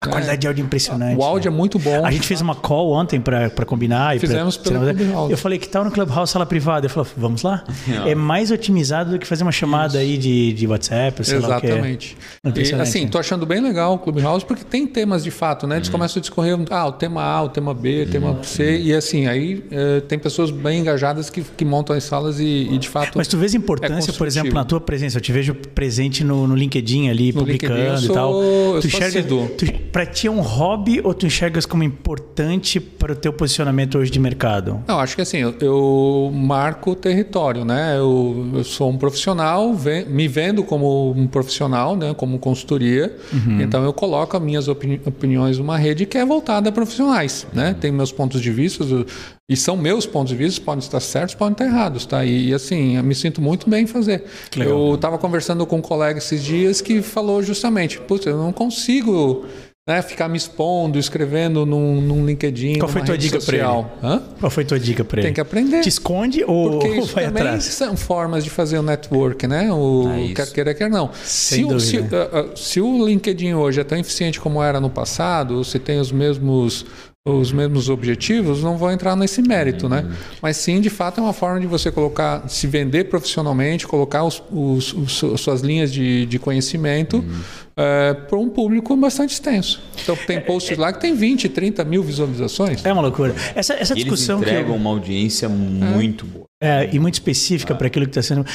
A qualidade de áudio é impressionante. O áudio é muito bom. A gente fez uma call ontem pra, pra combinar. e pra- Fizemos pelo Clubhouse. Eu falei que tal no Clubhouse, sala privada. Ele falou, vamos lá? É mais otimizado do que fazer uma chamada aí de, de WhatsApp, sei lá o que é. Exatamente. E, Impressionante, assim, né? tô achando bem legal o Clubhouse, porque tem temas de fato, né? Eles Uhum. começam a discorrer, ah, o tema A, o tema B, o tema C, e assim, aí eh, tem pessoas bem engajadas que, que montam as salas e, e, de fato. Mas tu vês É importância, por exemplo, na tua presença. Eu te vejo presente no, no LinkedIn ali, No publicando LinkedIn eu e tal. sou- tu sou enxerga, tu, pra ti é um hobby ou tu enxergas como importante para o teu posicionamento hoje de mercado? Não, acho que assim, eu, eu marco o território, né? Eu, eu sou um profissional, me vendo como um profissional, né? Como consultoria, Uhum. Uhum. Então eu coloco as minhas opini opiniões numa rede que é voltada a profissionais, né? Uhum. Tem meus pontos de vista e são meus pontos de vista, podem estar certos, podem estar errados, tá? E, e assim, eu me sinto muito bem em fazer. Eu estava conversando com um colega esses dias que falou justamente, putz, eu não consigo né, ficar me expondo, escrevendo num, num LinkedIn. Qual foi tua dica para ele? Hã? Qual foi tua dica para ele? Tem que aprender. Te esconde ou, Porque isso vai também atrás? são formas de fazer o network, né? O É quer queira, quer não. Sem Se, o- se, uh, uh, se o LinkedIn hoje é tão eficiente como era no passado, se tem os mesmos os mesmos objetivos, não vou entrar nesse mérito, né? Mas sim, de fato, é uma forma de você colocar, se vender profissionalmente, colocar os, os- os- suas linhas de, de conhecimento para um público bastante extenso. Então, tem posts lá que tem 20, 30 mil visualizações. É uma loucura. Essa, essa E eles discussão que eu- entregam uma audiência muito boa. É, e muito específica para aquilo que está sendo.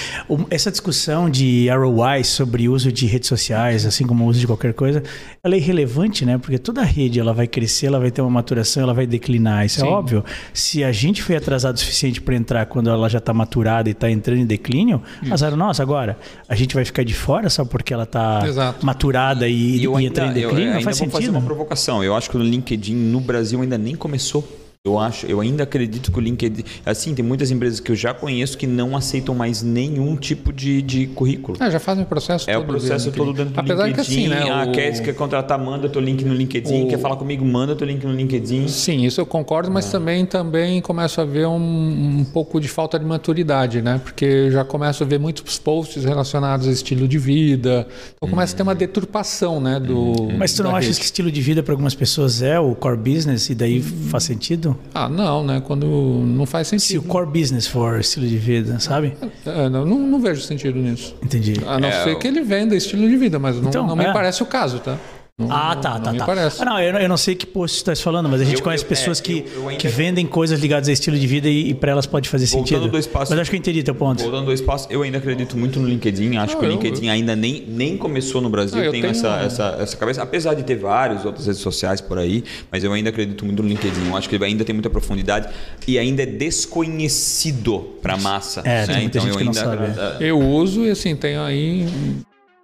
Essa discussão de ROI sobre uso de redes sociais, assim como o uso de qualquer coisa, ela é irrelevante, né? Porque toda rede ela vai crescer, ela vai ter uma maturação, ela vai declinar. Isso Sim. é óbvio. Se a gente foi atrasado o suficiente para entrar quando ela já está maturada e está entrando em declínio, azar nossa, agora a gente vai ficar de fora só porque ela está maturada e, E eu e ainda, em eu declínio? ainda Não faz vou fazer sentido. uma provocação. Eu acho que o LinkedIn no Brasil ainda nem começou. Eu acho, eu ainda acredito que o LinkedIn, assim, tem muitas empresas que eu já conheço que não aceitam mais nenhum tipo de, de currículo. Ah, já fazem o processo É todo. o processo todo dentro do Apesar LinkedIn. que assim, né? ah, o- quer, quer contratar, manda teu link no LinkedIn. o- Quer falar comigo, manda teu link no LinkedIn. Sim, isso eu concordo, É. mas também também começo a ver um, um pouco de falta de maturidade, né? Porque eu já começo a ver muitos posts relacionados a estilo de vida. Então começa a ter uma deturpação, né? Do, Mas tu não achas rede. que estilo de vida para algumas pessoas é o core business e daí faz sentido? Ah, não, né? Quando não faz Se o sentido. core business for estilo de vida, sabe? É, não, não, não vejo sentido nisso. Entendi. A não É, ser que ele venda estilo de vida, mas não, Então, não me é. parece o caso, tá? Não, Ah, tá, não tá, tá. parece. Ah, não, eu, não- eu não sei que post você está falando, mas a gente Eu- conhece eu- pessoas é, que, eu- eu ainda- que vendem coisas ligadas a estilo de vida e, e para elas pode fazer Voltando sentido. dois passos- Mas acho que eu entendi teu ponto. Vou dando dois passos. Eu ainda acredito muito no LinkedIn. Acho Não, que o eu- LinkedIn ainda nem, nem começou no Brasil. Não, eu tenho, tenho essa, essa, essa cabeça. Apesar de ter várias outras redes sociais por aí, mas eu ainda acredito muito no LinkedIn. Eu acho que ele ainda tem muita profundidade e ainda é desconhecido para a massa. É, tem né? muita gente eu que não ainda. sabe. Eu uso e assim, tenho aí.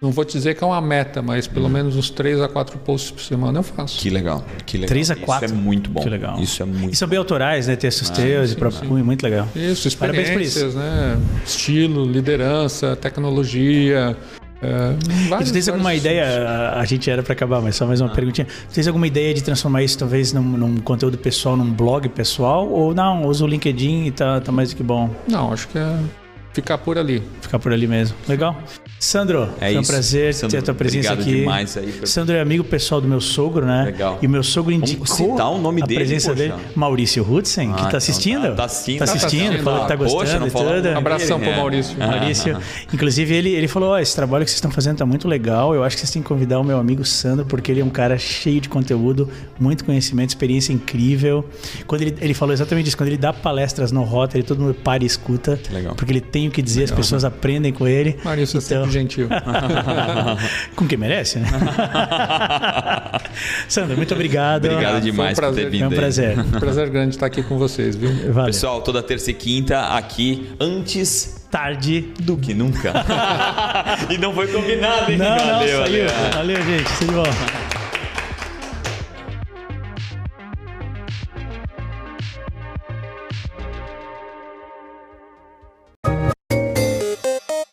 Não vou te dizer que é uma meta, mas pelo menos uns 3 a 4 posts por semana eu faço. Que legal. Que legal. 3 a 4. Isso é muito bom. Que legal. Isso é muito E são bem autorais, né? Textos teus e próprio cunho, muito legal. Isso, Parabéns por experiências, né? Estilo, liderança, tecnologia. É, vários, tu tens alguma vários ideia, a, a gente era para acabar, mas só mais uma perguntinha. Tu tens alguma ideia de transformar isso talvez num, num conteúdo pessoal, num blog pessoal? Ou não, usa o LinkedIn e tá, tá mais do que bom Não, acho que é ficar por ali. ficar por ali mesmo. Legal? Sandro, É foi um isso. prazer Sandro, ter a tua presença obrigado aqui. demais aí por- Sandro é amigo pessoal do meu sogro, né? Legal. E o meu sogro indicou citar o nome a dele, presença poxa. dele. Maurício Hudson, que Ah, tá então assistindo. tá- tá assistindo. Tá Tá assistindo, assistindo. falou que tá Ah, poxa, gostando não e com Abração ele, pro né? Maurício. Maurício. Inclusive, ele, ele falou: ó, esse trabalho que vocês estão fazendo tá muito legal. Eu acho que vocês têm que convidar o meu amigo Sandro, porque ele é um cara cheio de conteúdo, muito conhecimento, experiência incrível. Quando ele, ele falou exatamente isso, quando ele dá palestras no Rotary, todo mundo para e escuta. Legal. Porque ele tem o que dizer, as pessoas aprendem com ele. Maurício é Então- gentil. com quem merece, né? Sandro, muito obrigado. Obrigado Foi um demais por ter vindo. Foi um aí. prazer. Prazer grande estar aqui com vocês, viu? Valeu. Pessoal, toda terça e quinta aqui, antes Tarde. do que nunca. e não foi combinado, hein? Não, não, Valeu, saiu. valeu. Valeu, gente. Tudo de bom.